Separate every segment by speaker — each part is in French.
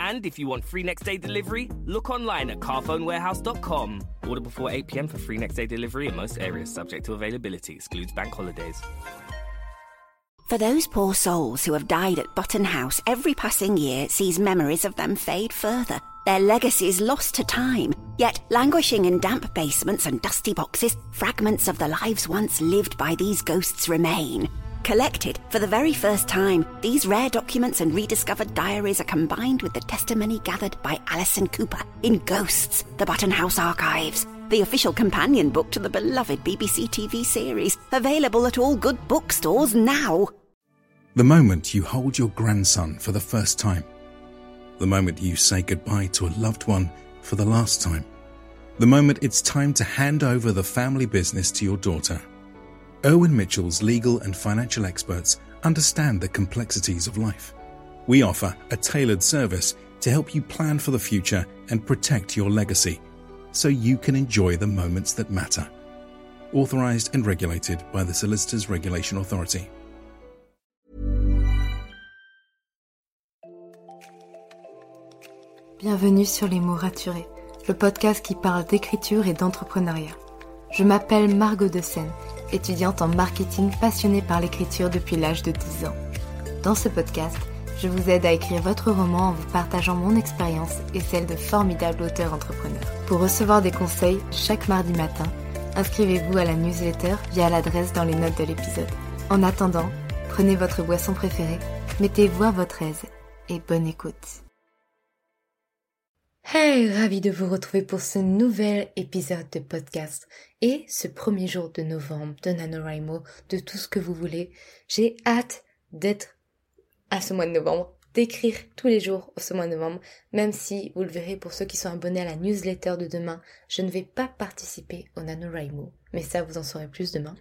Speaker 1: And if you want free next day delivery, look online at carphonewarehouse.com. Order before 8 pm for free next day delivery in most areas, subject to availability, excludes bank holidays.
Speaker 2: For those poor souls who have died at Button House, every passing year sees memories of them fade further, their legacies lost to time. Yet, languishing in damp basements and dusty boxes, fragments of the lives once lived by these ghosts remain. Collected for the very first time, these rare documents and rediscovered diaries are combined with the testimony gathered by Alison Cooper in Ghosts, the Button House Archives, the official companion book to the beloved BBC TV series, available at all good bookstores now.
Speaker 3: The moment you hold your grandson for the first time. The moment you say goodbye to a loved one for the last time. The moment it's time to hand over the family business to your daughter. Erwin Mitchell's legal and financial experts understand the complexities of life. We offer a tailored service to help you plan for the future and protect your legacy so you can enjoy the moments that matter. Authorized and regulated by the Solicitors Regulation Authority.
Speaker 4: Bienvenue sur Les mots raturés, le podcast qui parle d'écriture et d'entrepreneuriat. Je m'appelle Margot de Seine, étudiante en marketing passionnée par l'écriture depuis l'âge de 10 ans. Dans ce podcast, je vous aide à écrire votre roman en vous partageant mon expérience et celle de formidables auteurs entrepreneurs. Pour recevoir des conseils chaque mardi matin, inscrivez-vous à la newsletter via l'adresse dans les notes de l'épisode. En attendant, prenez votre boisson préférée, mettez-vous à votre aise et bonne écoute. Hey, ravi de vous retrouver pour ce nouvel épisode de podcast et ce premier jour de novembre de NaNoWriMo, de tout ce que vous voulez. J'ai hâte d'être à ce mois de novembre, d'écrire tous les jours au ce mois de novembre, même si, vous le verrez pour ceux qui sont abonnés à la newsletter de demain, je ne vais pas participer au NaNoWriMo, mais ça vous en saurez plus demain.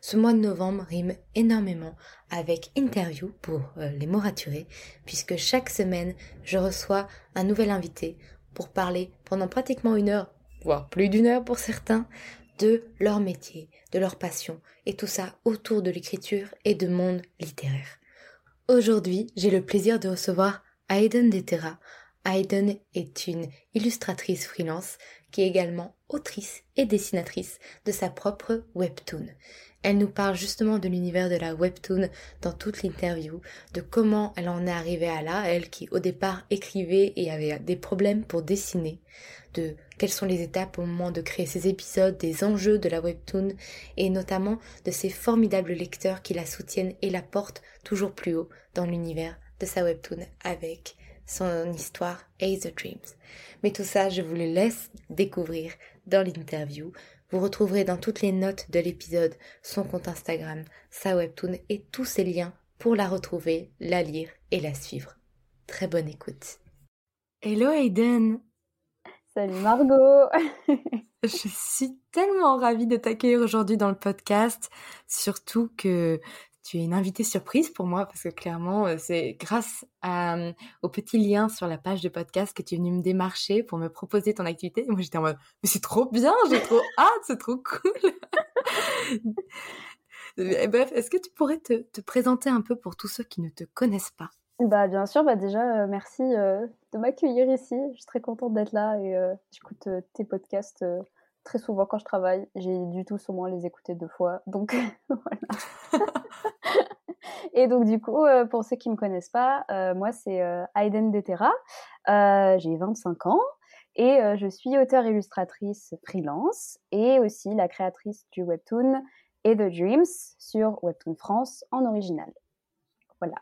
Speaker 4: Ce mois de novembre rime énormément avec interview pour euh, les mots raturés, puisque chaque semaine, je reçois un nouvel invité pour parler pendant pratiquement une heure, voire plus d'une heure pour certains, de leur métier, de leur passion, et tout ça autour de l'écriture et de monde littéraire. Aujourd'hui, j'ai le plaisir de recevoir Aiden Detera. Aiden est une illustratrice freelance qui est également autrice et dessinatrice de sa propre webtoon. Elle nous parle justement de l'univers de la webtoon dans toute l'interview, de comment elle en est arrivée à là, elle qui au départ écrivait et avait des problèmes pour dessiner, de quelles sont les étapes au moment de créer ses épisodes, des enjeux de la webtoon et notamment de ces formidables lecteurs qui la soutiennent et la portent toujours plus haut dans l'univers de sa webtoon avec son histoire Ace the Dreams. Mais tout ça, je vous le laisse découvrir dans l'interview. Vous retrouverez dans toutes les notes de l'épisode son compte Instagram, sa webtoon et tous ses liens pour la retrouver, la lire et la suivre. Très bonne écoute. Hello Aiden
Speaker 5: Salut Margot
Speaker 4: Je suis tellement ravie de t'accueillir aujourd'hui dans le podcast, surtout que tu es une invitée surprise pour moi parce que clairement, euh, c'est grâce à, euh, au petit lien sur la page de podcast que tu es venue me démarcher pour me proposer ton activité. Et moi, j'étais en mode, mais c'est trop bien, j'ai trop hâte, c'est trop cool. Bref, est-ce que tu pourrais te, te, présenter un peu pour tous ceux qui ne te connaissent pas?
Speaker 5: Bah, Bien sûr, bah déjà, euh, merci euh, de m'accueillir ici. Je suis très contente d'être là et euh, j'écoute tes podcasts très souvent quand je travaille. J'ai du tout moins les écouter deux fois. Donc voilà. et donc du coup, euh, pour ceux qui me connaissent pas, euh, moi c'est euh, Aiden Detera. j'ai 25 ans Et je suis auteure-illustratrice freelance et aussi la créatrice du webtoon et The Dreams sur Webtoon France en original. Voilà.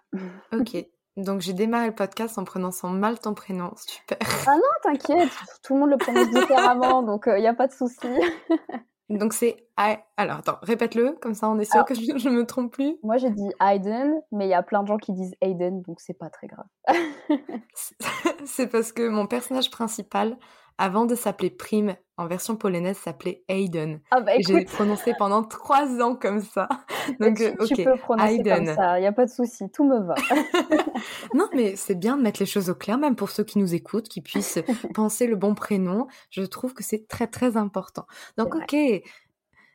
Speaker 4: Ok. Donc j'ai démarré le podcast en prononçant mal ton prénom. Super.
Speaker 5: Ah non, t'inquiète, tout le monde le prononce différemment, donc il n'y a pas de souci.
Speaker 4: Donc c'est alors attends, répète-le comme ça on est sûr que je, ne me trompe plus.
Speaker 5: Moi j'ai dit Aiden, mais il y a plein de gens qui disent Aiden, donc c'est pas très grave.
Speaker 4: c'est parce que mon personnage principal avant de s'appeler Prime, en version polonaise, s'appelait Aiden.
Speaker 5: Ah bah,
Speaker 4: J'ai prononcé pendant trois ans comme ça. Donc,
Speaker 5: tu,
Speaker 4: ok,
Speaker 5: peux prononcer comme ça, il n'y a pas de souci, tout me va.
Speaker 4: non, mais c'est bien de mettre les choses au clair, même pour ceux qui nous écoutent, qui puissent penser le bon prénom. Je trouve que c'est très, très important. Donc, ok,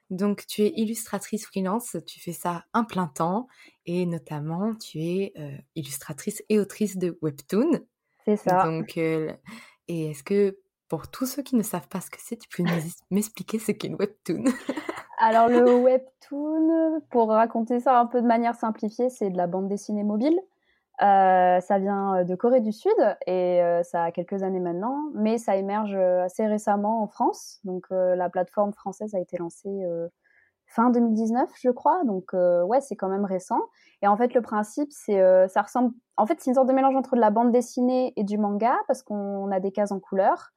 Speaker 4: donc, tu es illustratrice freelance, tu fais ça un plein temps et notamment tu es euh, illustratrice et autrice de webtoon.
Speaker 5: C'est ça.
Speaker 4: Donc, euh, et est-ce que pour tous ceux qui ne savent pas ce que c'est, tu peux m'expliquer ce qu'est une webtoon?
Speaker 5: Alors le webtoon, pour raconter ça un peu de manière simplifiée, c'est de la bande dessinée mobile. Euh, ça vient de Corée du Sud et euh, ça a quelques années maintenant, mais ça émerge assez récemment en France. Donc euh, la plateforme française a été lancée fin 2019, je crois. Donc ouais, c'est quand même récent. Et en fait, le principe, c'est ça ressemble. En fait, c'est une sorte de mélange entre de la bande dessinée et du manga parce qu'on a des cases en couleur.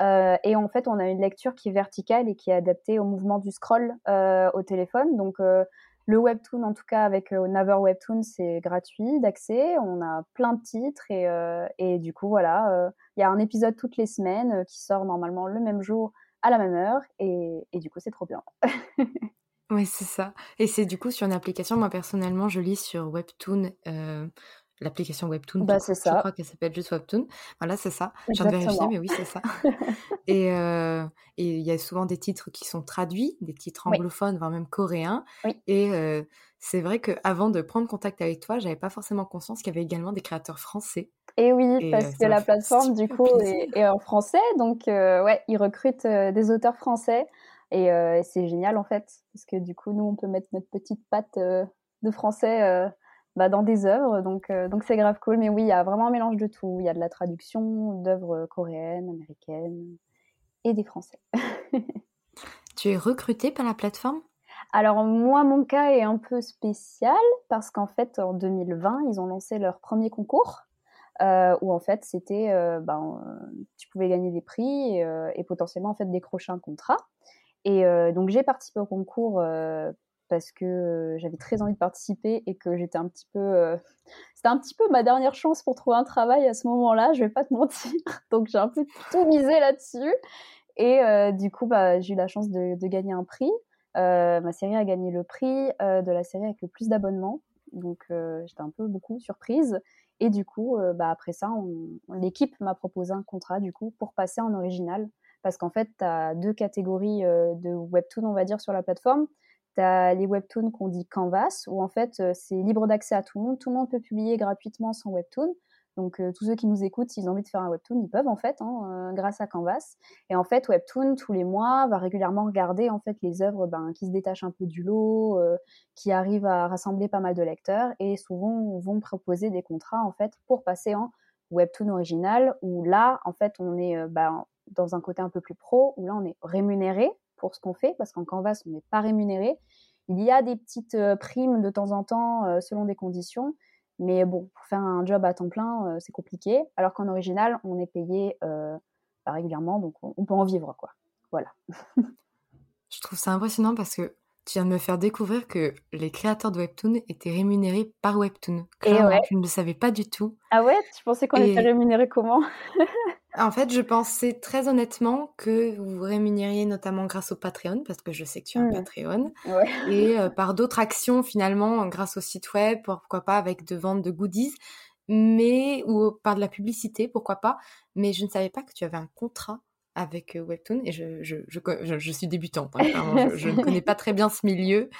Speaker 5: Euh, et en fait, on a une lecture qui est verticale et qui est adaptée au mouvement du scroll euh, au téléphone. Donc, euh, le webtoon, en tout cas avec Naver Webtoon, c'est gratuit d'accès. On a plein de titres et, et du coup, voilà, il y a un épisode toutes les semaines qui sort normalement le même jour à la même heure et, et du coup, c'est trop bien.
Speaker 4: oui, c'est ça. Et c'est du coup sur une application. Moi, personnellement, je lis sur Webtoon l'application Webtoon.
Speaker 5: Bah, c'est ça.
Speaker 4: Je crois qu'elle s'appelle juste Webtoon. Voilà, c'est ça. Je viens de vérifier, mais oui, c'est ça. et il y a souvent des titres qui sont traduits, des titres anglophones, voire même coréens. Et c'est vrai qu'avant de prendre contact avec toi, j'avais pas forcément conscience qu'il y avait également des créateurs français.
Speaker 5: Et oui, parce que la plateforme, du coup, est, en français. Donc, ouais, ils recrutent des auteurs français. Et c'est génial, en fait. Parce que du coup, nous, on peut mettre notre petite patte de français bah, dans des œuvres. Donc, euh, donc c'est grave cool. Mais oui, il y a vraiment un mélange de tout. Il y a de la traduction d'œuvres coréennes, américaines et des français.
Speaker 4: tu es recrutée par la plateforme?
Speaker 5: Alors moi, mon cas est un peu spécial parce qu'en fait, en 2020, ils ont lancé leur premier concours euh, où en fait, c'était, euh, ben, tu pouvais gagner des prix et, et, potentiellement en fait décrocher un contrat. Et donc j'ai participé au concours parce que j'avais très envie de participer et que j'étais un petit peu c'était un petit peu ma dernière chance pour trouver un travail à ce moment-là je vais pas te mentir. Donc j'ai un peu tout misé là-dessus. Et du coup bah, j'ai eu la chance de, gagner un prix. Ma série a gagné le prix de la série avec le plus d'abonnements. Donc j'étais un peu beaucoup surprise. Et du coup bah, après ça l'équipe m'a proposé un contrat du coup pour passer en original. Parce qu'en fait tu as deux catégories de webtoon on va dire sur la plateforme tu as les webtoons qu'on dit Canvas, où en fait euh, c'est libre d'accès à tout le monde. Tout le monde peut publier gratuitement son webtoon. Donc euh, tous ceux qui nous écoutent, s'ils ont envie de faire un webtoon, ils peuvent en fait, hein, euh, grâce à Canvas. Et en fait, Webtoon tous les mois va régulièrement regarder en fait les œuvres ben, qui se détachent un peu du lot, qui arrivent à rassembler pas mal de lecteurs, et souvent vont proposer des contrats en fait pour passer en webtoon original, où là en fait on est ben, dans un côté un peu plus pro, où là on est rémunéré pour ce qu'on fait, parce qu'en Canvas, on n'est pas rémunéré. Il y a des petites euh, primes de temps en temps euh, selon des conditions, mais bon, pour faire un job à temps plein, euh, c'est compliqué. Alors qu'en original, on est payé régulièrement, donc on, peut en vivre, quoi. Voilà.
Speaker 4: Je trouve ça impressionnant parce que tu viens de me faire découvrir que les créateurs de Webtoon étaient rémunérés par Webtoon.
Speaker 5: Et ouais.
Speaker 4: je ne le savais pas du tout.
Speaker 5: Ah ouais? Tu pensais qu'on était rémunérés comment?
Speaker 4: En fait, je pensais très honnêtement que vous vous rémunériez notamment grâce au Patreon, parce que je sais que tu as un mmh. Patreon, et euh, par d'autres actions finalement, grâce au site web, pourquoi pas avec de ventes de goodies, mais ou par de la publicité, pourquoi pas. Mais je ne savais pas que tu avais un contrat avec euh, Webtoon et je, je, je, suis débutante. Hein, je, ne connais pas très bien ce milieu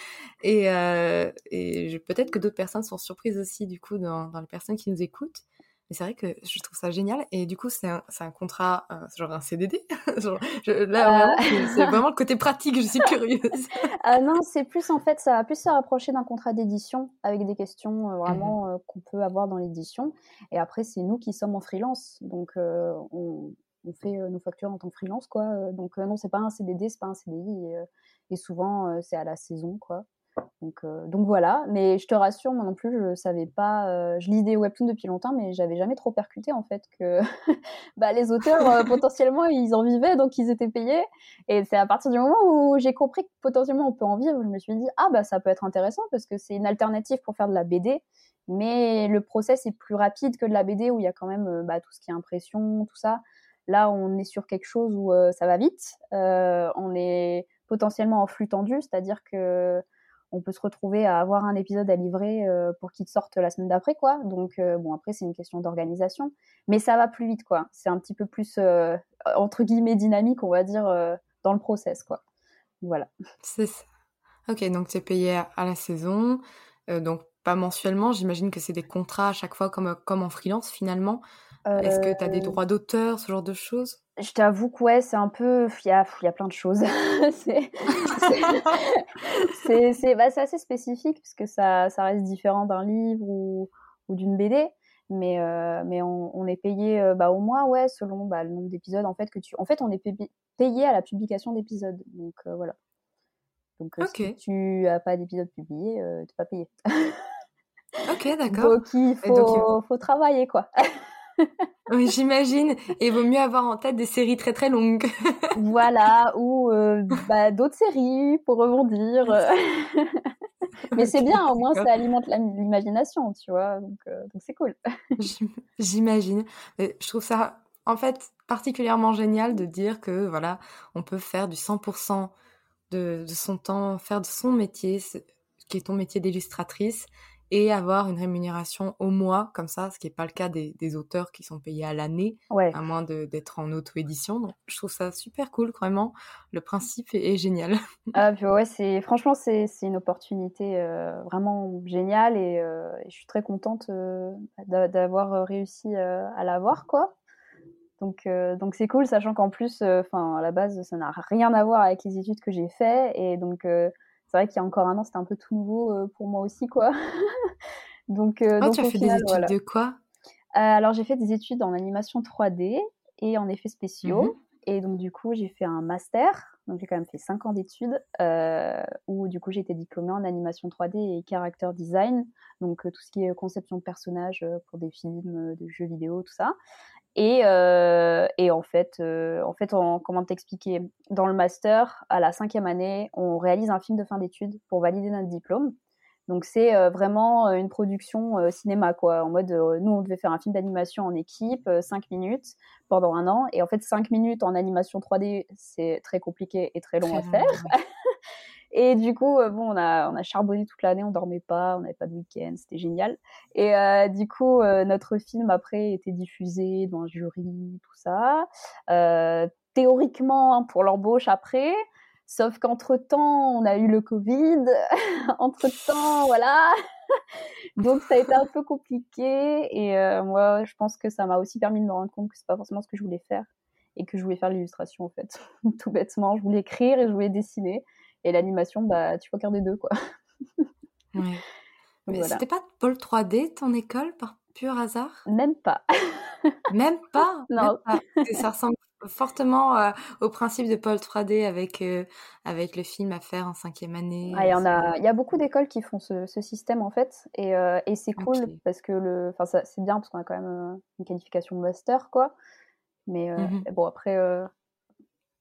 Speaker 4: et, euh, et peut-être que d'autres personnes sont surprises aussi du coup dans, dans les personnes qui nous écoutent. Mais c'est vrai que je trouve ça génial. Et du coup, c'est un, un, contrat, euh, genre un CDD. genre, là, euh. c'est vraiment le côté pratique, je suis curieuse.
Speaker 5: ah non, c'est plus en fait, ça va plus se rapprocher d'un contrat d'édition avec des questions euh, vraiment mmh qu'on peut avoir dans l'édition. Et après, c'est nous qui sommes en freelance. Donc, on, on fait nos factures en tant que freelance, quoi. donc non, c'est pas un CDD, c'est pas un CDI, et, et souvent c'est à la saison, quoi. Donc, euh, donc voilà, mais je te rassure, moi non plus, je savais pas. Euh, je lis des webtoons depuis longtemps, mais j'avais jamais trop percuté en fait que bah, les auteurs euh, potentiellement ils en vivaient, donc ils étaient payés. Et c'est à partir du moment où j'ai compris que potentiellement on peut en vivre, je me suis dit ah bah ça peut être intéressant parce que c'est une alternative pour faire de la BD, mais le process est plus rapide que de la BD où il y a quand même bah, tout ce qui est impression, tout ça. Là, on est sur quelque chose où ça va vite. on est potentiellement en flux tendu, c'est-à-dire que on peut se retrouver à avoir un épisode à livrer euh, pour qu'il sorte la semaine d'après, quoi. Donc, euh, bon, après, c'est une question d'organisation. Mais ça va plus vite, quoi. C'est un petit peu plus, euh, entre guillemets, dynamique, on va dire, dans le process, quoi. Voilà.
Speaker 4: C'est ça. Ok, donc tu es payé à, la saison, donc pas mensuellement. J'imagine que c'est des contrats à chaque fois, comme, comme en freelance, finalement. Est-ce que tu as des droits d'auteur, ce genre de choses?
Speaker 5: Je t'avoue que ouais, c'est un peu. Il y a, y a plein de choses. c'est bah, assez spécifique puisque ça, ça reste différent d'un livre ou, ou d'une BD. Mais, euh, mais on, on, est payé euh, bah, au mois, ouais, selon bah, le nombre d'épisodes en fait que tu. En fait, on est payé à la publication d'épisodes. Donc euh, voilà. Donc si tu as pas d'épisode publié, tu n'es pas payé.
Speaker 4: ok, d'accord.
Speaker 5: Donc il faut, faut travailler quoi.
Speaker 4: oui, j'imagine. Et il vaut mieux avoir en tête des séries très très longues.
Speaker 5: voilà, ou euh, bah, d'autres séries pour rebondir. Mais c'est bien, au moins ça alimente l'imagination, tu vois. Donc euh, c'est cool.
Speaker 4: j'imagine. Je trouve ça, en fait, particulièrement génial de dire que voilà, on peut faire du 100% de, de son temps, faire de son métier, qui est ton métier d'illustratrice, et avoir une rémunération au mois comme ça, ce qui n'est pas le cas des, des, auteurs qui sont payés à l'année, à moins d'être en auto-édition. Donc je trouve ça super cool, vraiment. Le principe est, génial.
Speaker 5: Ah, puis ouais, c'est franchement c'est une opportunité euh, vraiment géniale et, euh, et, je suis très contente euh, d'avoir réussi à l'avoir quoi. Donc donc c'est cool, sachant qu'en plus, enfin à la base ça n'a rien à voir avec les études que j'ai fait et donc c'est vrai qu'il y a encore un an, c'était un peu tout nouveau euh, pour moi aussi, quoi.
Speaker 4: donc, euh, ah, tu as fait des études de quoi?
Speaker 5: Euh, Alors, j'ai fait des études en animation 3D et en effets spéciaux. Mhm. Et donc, du coup, j'ai fait un master. Donc, j'ai quand même fait 5 ans d'études où, du coup, j'ai été diplômée en animation 3D et character design. Donc, tout ce qui est conception de personnages pour des films, des jeux vidéo, tout ça. Et, euh, et en fait, euh, en fait comment t'expliquer? Dans le master, à la cinquième année, on réalise un film de fin d'études pour valider notre diplôme. Donc c'est euh, vraiment une production cinéma, quoi. En mode, nous, on devait faire un film d'animation en équipe, 5 minutes pendant un an. Et en fait, 5 minutes en animation 3D, c'est très compliqué et très long à faire. Et du coup, euh, bon, on a, on a charbonné toute l'année, on dormait pas, on n'avait pas de week-end, c'était génial. Et euh, du coup, euh, notre film après était diffusé dans un jury, tout ça. théoriquement hein, pour l'embauche après, sauf qu'entre temps, on a eu le Covid. entre temps, voilà. Donc ça a été un peu compliqué. Et moi, je pense que ça m'a aussi permis de me rendre compte que c'est pas forcément ce que je voulais faire et que je voulais faire l'illustration en fait, tout bêtement. Je voulais écrire et je voulais dessiner. Et l'animation, bah, tu peux faire des deux, quoi.
Speaker 4: ouais. Mais c'était pas Paul 3D, ton école, par pur hasard?
Speaker 5: Même pas.
Speaker 4: Même pas?
Speaker 5: Non.
Speaker 4: Ça ressemble fortement euh, au principe de Paul 3D avec, euh, avec le film à faire en cinquième année.
Speaker 5: Ah, il y, en a, il y a beaucoup d'écoles qui font ce, ce, système en fait. Et, euh, et c'est cool parce que le, c'est bien parce qu'on a quand même une qualification master, quoi. Mais mmh bon, après,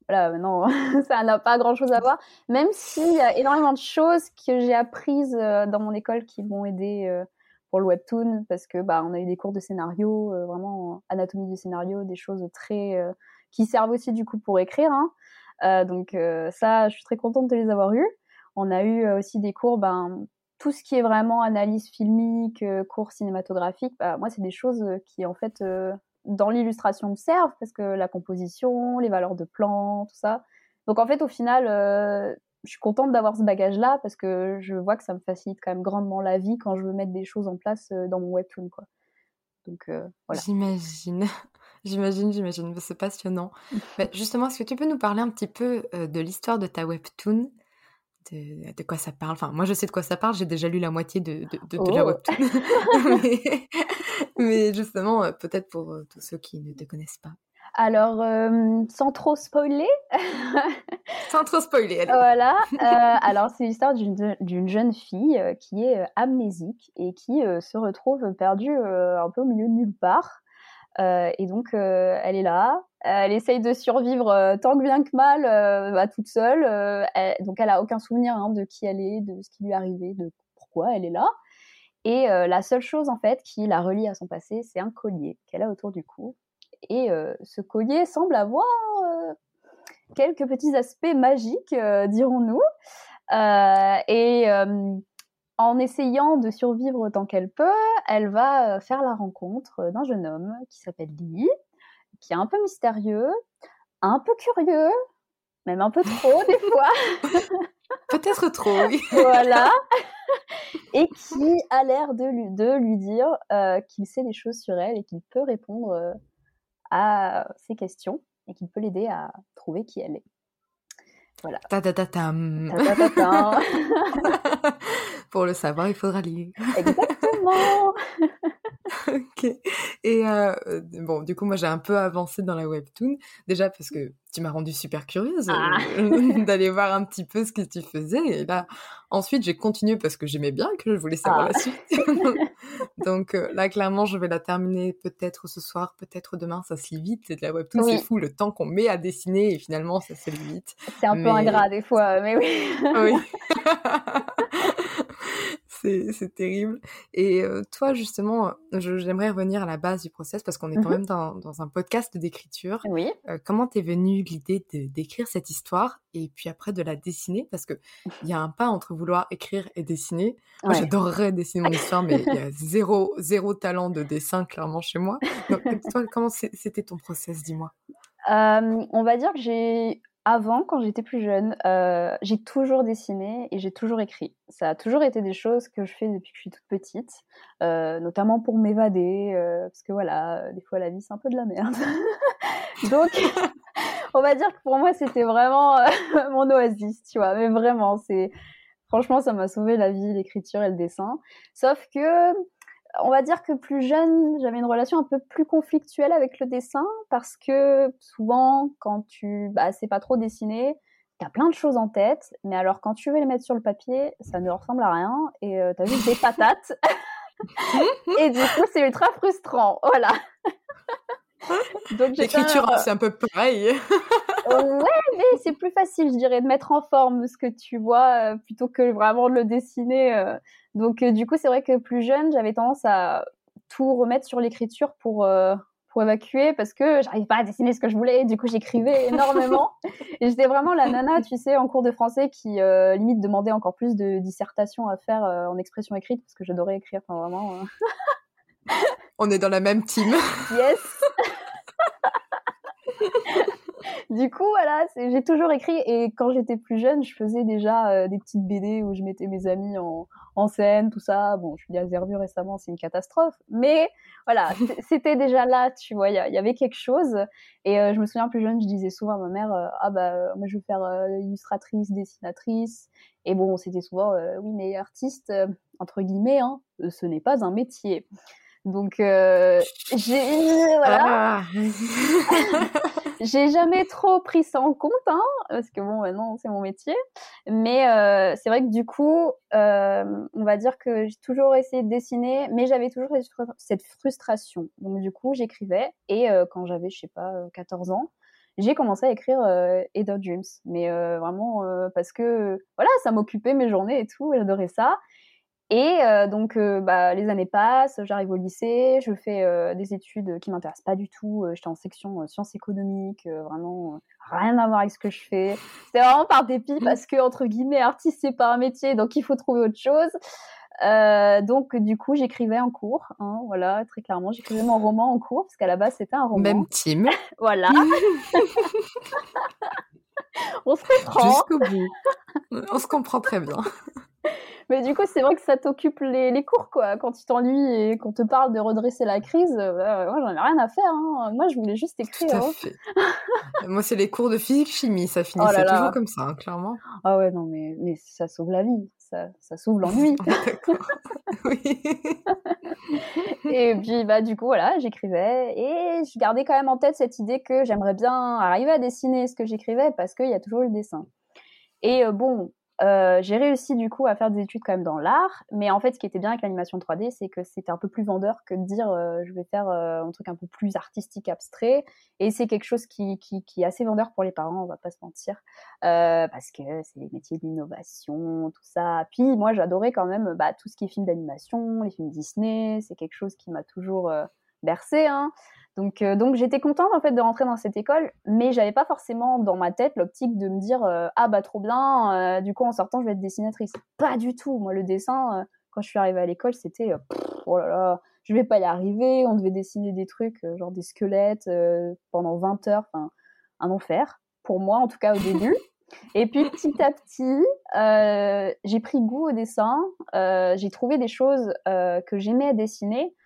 Speaker 5: voilà, non, ça n'a pas grand-chose à voir. Même s'il y a énormément de choses que j'ai apprises euh, dans mon école qui m'ont aidé euh, pour le webtoon, parce que bah, on a eu des cours de scénario, euh, vraiment anatomie du scénario, des choses très qui servent aussi du coup pour écrire. Hein. donc ça, je suis très contente de les avoir eus. On a eu aussi des cours, ben tout ce qui est vraiment analyse filmique, cours cinématographique, bah, moi c'est des choses qui en fait dans l'illustration me servent parce que la composition, les valeurs de plan, tout ça. Donc en fait, au final, euh, je suis contente d'avoir ce bagage-là parce que je vois que ça me facilite quand même grandement la vie quand je veux mettre des choses en place euh, dans mon webtoon, quoi. Donc euh, voilà.
Speaker 4: J'imagine. J'imagine, j'imagine. C'est passionnant. justement, est-ce que tu peux nous parler un petit peu de l'histoire de ta webtoon? De, quoi ça parle? Enfin, moi, je sais de quoi ça parle. J'ai déjà lu la moitié de, de, la oh. webtoon. mais, justement, euh, peut-être pour euh, tous ceux qui ne te connaissent pas.
Speaker 5: Alors, euh, sans trop spoiler.
Speaker 4: sans trop spoiler.
Speaker 5: Voilà. Euh, alors, c'est l'histoire d'une jeune fille euh, qui est amnésique et qui se retrouve perdue un peu au milieu de nulle part. Et donc, elle est là. Elle essaye de survivre tant que bien que mal, bah, toute seule. donc, elle a aucun souvenir hein, de qui elle est, de ce qui lui est arrivé, de pourquoi elle est là. Et la seule chose en fait qui la relie à son passé, c'est un collier qu'elle a autour du cou et euh, ce collier semble avoir euh, quelques petits aspects magiques, euh, dirons-nous. et en essayant de survivre autant qu'elle peut, elle va faire la rencontre d'un jeune homme qui s'appelle Lee, qui est un peu mystérieux, un peu curieux, même un peu trop des fois.
Speaker 4: Peut-être trop, oui.
Speaker 5: voilà. Et qui a l'air de lui, de lui dire qu'il sait des choses sur elle et qu'il peut répondre à ses questions et qui peut l'aider à trouver qui elle est. Voilà.
Speaker 4: Ta -ta -ta Pour le savoir, il faudra lire.
Speaker 5: Exactement.
Speaker 4: ok. Et euh, bon, du coup, moi, j'ai un peu avancé dans la webtoon. Déjà parce que tu m'as rendu super curieuse ah. euh, d'aller voir un petit peu ce que tu faisais. Et là, ensuite, j'ai continué parce que j'aimais bien, que je voulais savoir ah. la suite. Donc euh, là, clairement, je vais la terminer peut-être ce soir, peut-être demain. Ça se lit vite. C'est de la webtoon, c'est fou le temps qu'on met à dessiner et finalement, ça se lit vite.
Speaker 5: C'est un peu ingrat des fois, mais oui.
Speaker 4: oui. c'est terrible. Et euh, toi, justement, j'aimerais revenir à la base du process parce qu'on est quand mmh même dans, un podcast d'écriture.
Speaker 5: Oui.
Speaker 4: Euh, comment t'es venue l'idée d'écrire cette histoire et puis après de la dessiner? Parce qu'il y a un pas entre vouloir écrire et dessiner. Moi, j'adorerais dessiner mon histoire, mais il y a zéro, zéro talent de dessin clairement chez moi. Donc, toi, comment c'était ton process Dis-moi?
Speaker 5: Euh, on va dire que j'ai avant, quand j'étais plus jeune, euh, j'ai toujours dessiné et j'ai toujours écrit. Ça a toujours été des choses que je fais depuis que je suis toute petite, euh, notamment pour m'évader, euh, parce que voilà, des fois la vie c'est un peu de la merde. Donc, on va dire que pour moi c'était vraiment mon oasis, tu vois. Mais vraiment, c'est franchement ça m'a sauvé la vie, l'écriture et le dessin. Sauf que on va dire que plus jeune, j'avais une relation un peu plus conflictuelle avec le dessin parce que souvent, quand tu bah, sais pas trop dessiner, t'as plein de choses en tête, mais alors quand tu veux les mettre sur le papier, ça ne ressemble à rien et euh, t'as juste des patates. et du coup, c'est ultra frustrant. Voilà.
Speaker 4: L'écriture, c'est un peu pareil.
Speaker 5: ouais, mais c'est plus facile, je dirais, de mettre en forme ce que tu vois euh, plutôt que vraiment de le dessiner. Euh. Donc, euh, du coup, c'est vrai que plus jeune, j'avais tendance à tout remettre sur l'écriture pour, pour évacuer parce que j'arrivais pas à dessiner ce que je voulais. Du coup, j'écrivais énormément. et j'étais vraiment la nana, tu sais, en cours de français qui limite demandait encore plus de dissertation à faire en expression écrite parce que j'adorais écrire. Enfin, vraiment.
Speaker 4: On est dans la même team.
Speaker 5: Yes. du coup, voilà, j'ai toujours écrit et quand j'étais plus jeune, je faisais déjà euh, des petites BD où je mettais mes amis en, scène, tout ça. Bon, je l'ai revu récemment, c'est une catastrophe, mais voilà, c'était déjà là, tu vois, il y, avait quelque chose. Et euh, je me souviens plus jeune, je disais souvent à ma mère, euh, ah bah moi je veux faire illustratrice, dessinatrice. Et bon, c'était souvent, oui, mais artiste entre guillemets, hein, ce n'est pas un métier. Donc euh, j'ai voilà. Ah. j'ai jamais trop pris ça en compte, hein, parce que bon, maintenant c'est mon métier. Mais euh, c'est vrai que du coup, euh, on va dire que j'ai toujours essayé de dessiner, mais j'avais toujours cette frustration. Donc du coup, j'écrivais et quand j'avais, je sais pas, 14 ans, j'ai commencé à écrire euh, Dreams, mais euh, vraiment parce que voilà, ça m'occupait mes journées et tout, j'adorais ça. Et euh, donc, euh, bah, les années passent, j'arrive au lycée, je fais euh, des études qui m'intéressent pas du tout. J'étais en section sciences économiques, vraiment rien à voir avec ce que je fais. C'était vraiment par dépit parce que entre guillemets, artiste c'est pas un métier, donc il faut trouver autre chose. donc, du coup, j'écrivais en cours, hein, voilà, très clairement, j'écrivais mon roman en cours parce qu'à la base c'était un roman.
Speaker 4: Même team.
Speaker 5: voilà. On se comprend.
Speaker 4: Jusqu'au bout. On se comprend très bien.
Speaker 5: Mais du coup, c'est vrai que ça t'occupe les, les, cours, quoi. Quand tu t'ennuies et qu'on te parle de redresser la crise, euh, bah, moi, j'en ai rien à faire. Hein. Moi, je voulais juste écrire. Tout à
Speaker 4: hein. fait. moi, c'est les cours de physique-chimie. Ça finissait oh toujours comme ça, hein, clairement.
Speaker 5: Ah ouais, non, mais, mais ça sauve la vie. ça, ça sauve l'ennui. oui. et puis, bah, du coup, voilà, j'écrivais et je gardais quand même en tête cette idée que j'aimerais bien arriver à dessiner ce que j'écrivais parce qu'il y a toujours le dessin. Et bon, euh, j'ai réussi du coup à faire des études quand même dans l'art, mais en fait, ce qui était bien avec l'animation 3D, c'est que c'était un peu plus vendeur que de dire euh, je vais faire euh, un truc un peu plus artistique, abstrait. Et c'est quelque chose qui, qui, qui, est assez vendeur pour les parents, on va pas se mentir, parce que c'est les métiers d'innovation, tout ça. Puis moi, j'adorais quand même bah, tout ce qui est films d'animation, les films Disney, c'est quelque chose qui m'a toujours bercé. Hein. Donc, euh, donc j'étais contente en fait de rentrer dans cette école, mais j'avais pas forcément dans ma tête l'optique de me dire euh, ah bah trop bien, euh, du coup en sortant je vais être dessinatrice. Pas du tout. Moi le dessin, quand je suis arrivée à l'école, c'était oh là là, je vais pas y arriver. On devait dessiner des trucs genre des squelettes pendant 20 heures, enfin un enfer pour moi en tout cas au début. Et puis petit à petit, j'ai pris goût au dessin. j'ai trouvé des choses que j'aimais dessiner euh,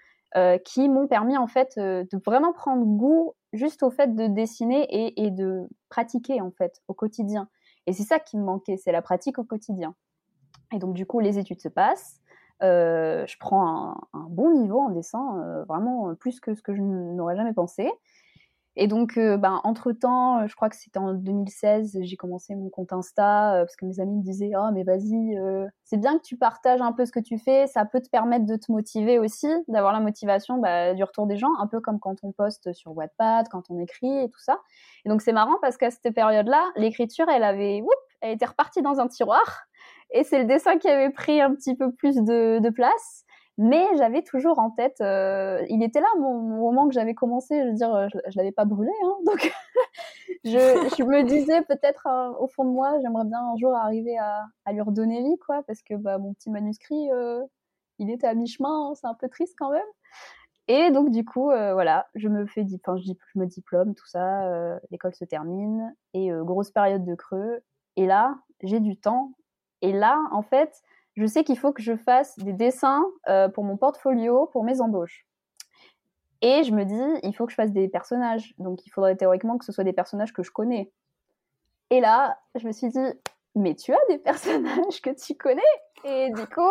Speaker 5: qui m'ont permis en fait euh, de vraiment prendre goût juste au fait de dessiner et, de pratiquer en fait au quotidien. Et c'est ça qui me manquait, c'est la pratique au quotidien. Et donc du coup, les études se passent. Euh, je prends un, bon niveau en dessin, vraiment plus que ce que je n'aurais jamais pensé. Et donc, euh, ben, entre-temps, euh, je crois que c'était en 2016, j'ai commencé mon compte Insta, euh, parce que mes amis me disaient « Oh, mais vas-y, c'est bien que tu partages un peu ce que tu fais, ça peut te permettre de te motiver aussi, d'avoir la motivation bah, du retour des gens, un peu comme quand on poste sur Wattpad, quand on écrit et tout ça. Et donc, c'est marrant parce qu'à cette période-là, l'écriture, elle avait, whoop, elle était repartie dans un tiroir, et c'est le dessin qui avait pris un petit peu plus de place mais j'avais toujours en tête, euh, il était là mon, moment que j'avais commencé, je veux dire, je, je l'avais pas brûlé, hein, donc je, me disais peut-être euh, au fond de moi, j'aimerais bien un jour arriver à, lui redonner vie, quoi, parce que bah, mon petit manuscrit, euh, il était à mi-chemin, hein, c'est un peu triste quand même. Et donc du coup, euh, voilà, je me fais, enfin, je, je me diplôme, tout ça, euh, l'école se termine, et grosse période de creux, et là, j'ai du temps, et là, en fait, je sais qu'il faut que je fasse des dessins euh, pour mon portfolio, pour mes embauches. Et je me dis, il faut que je fasse des personnages. Donc il faudrait théoriquement que ce soit des personnages que je connais. Et là, je me suis dit, mais tu as des personnages que tu connais? Et du coup,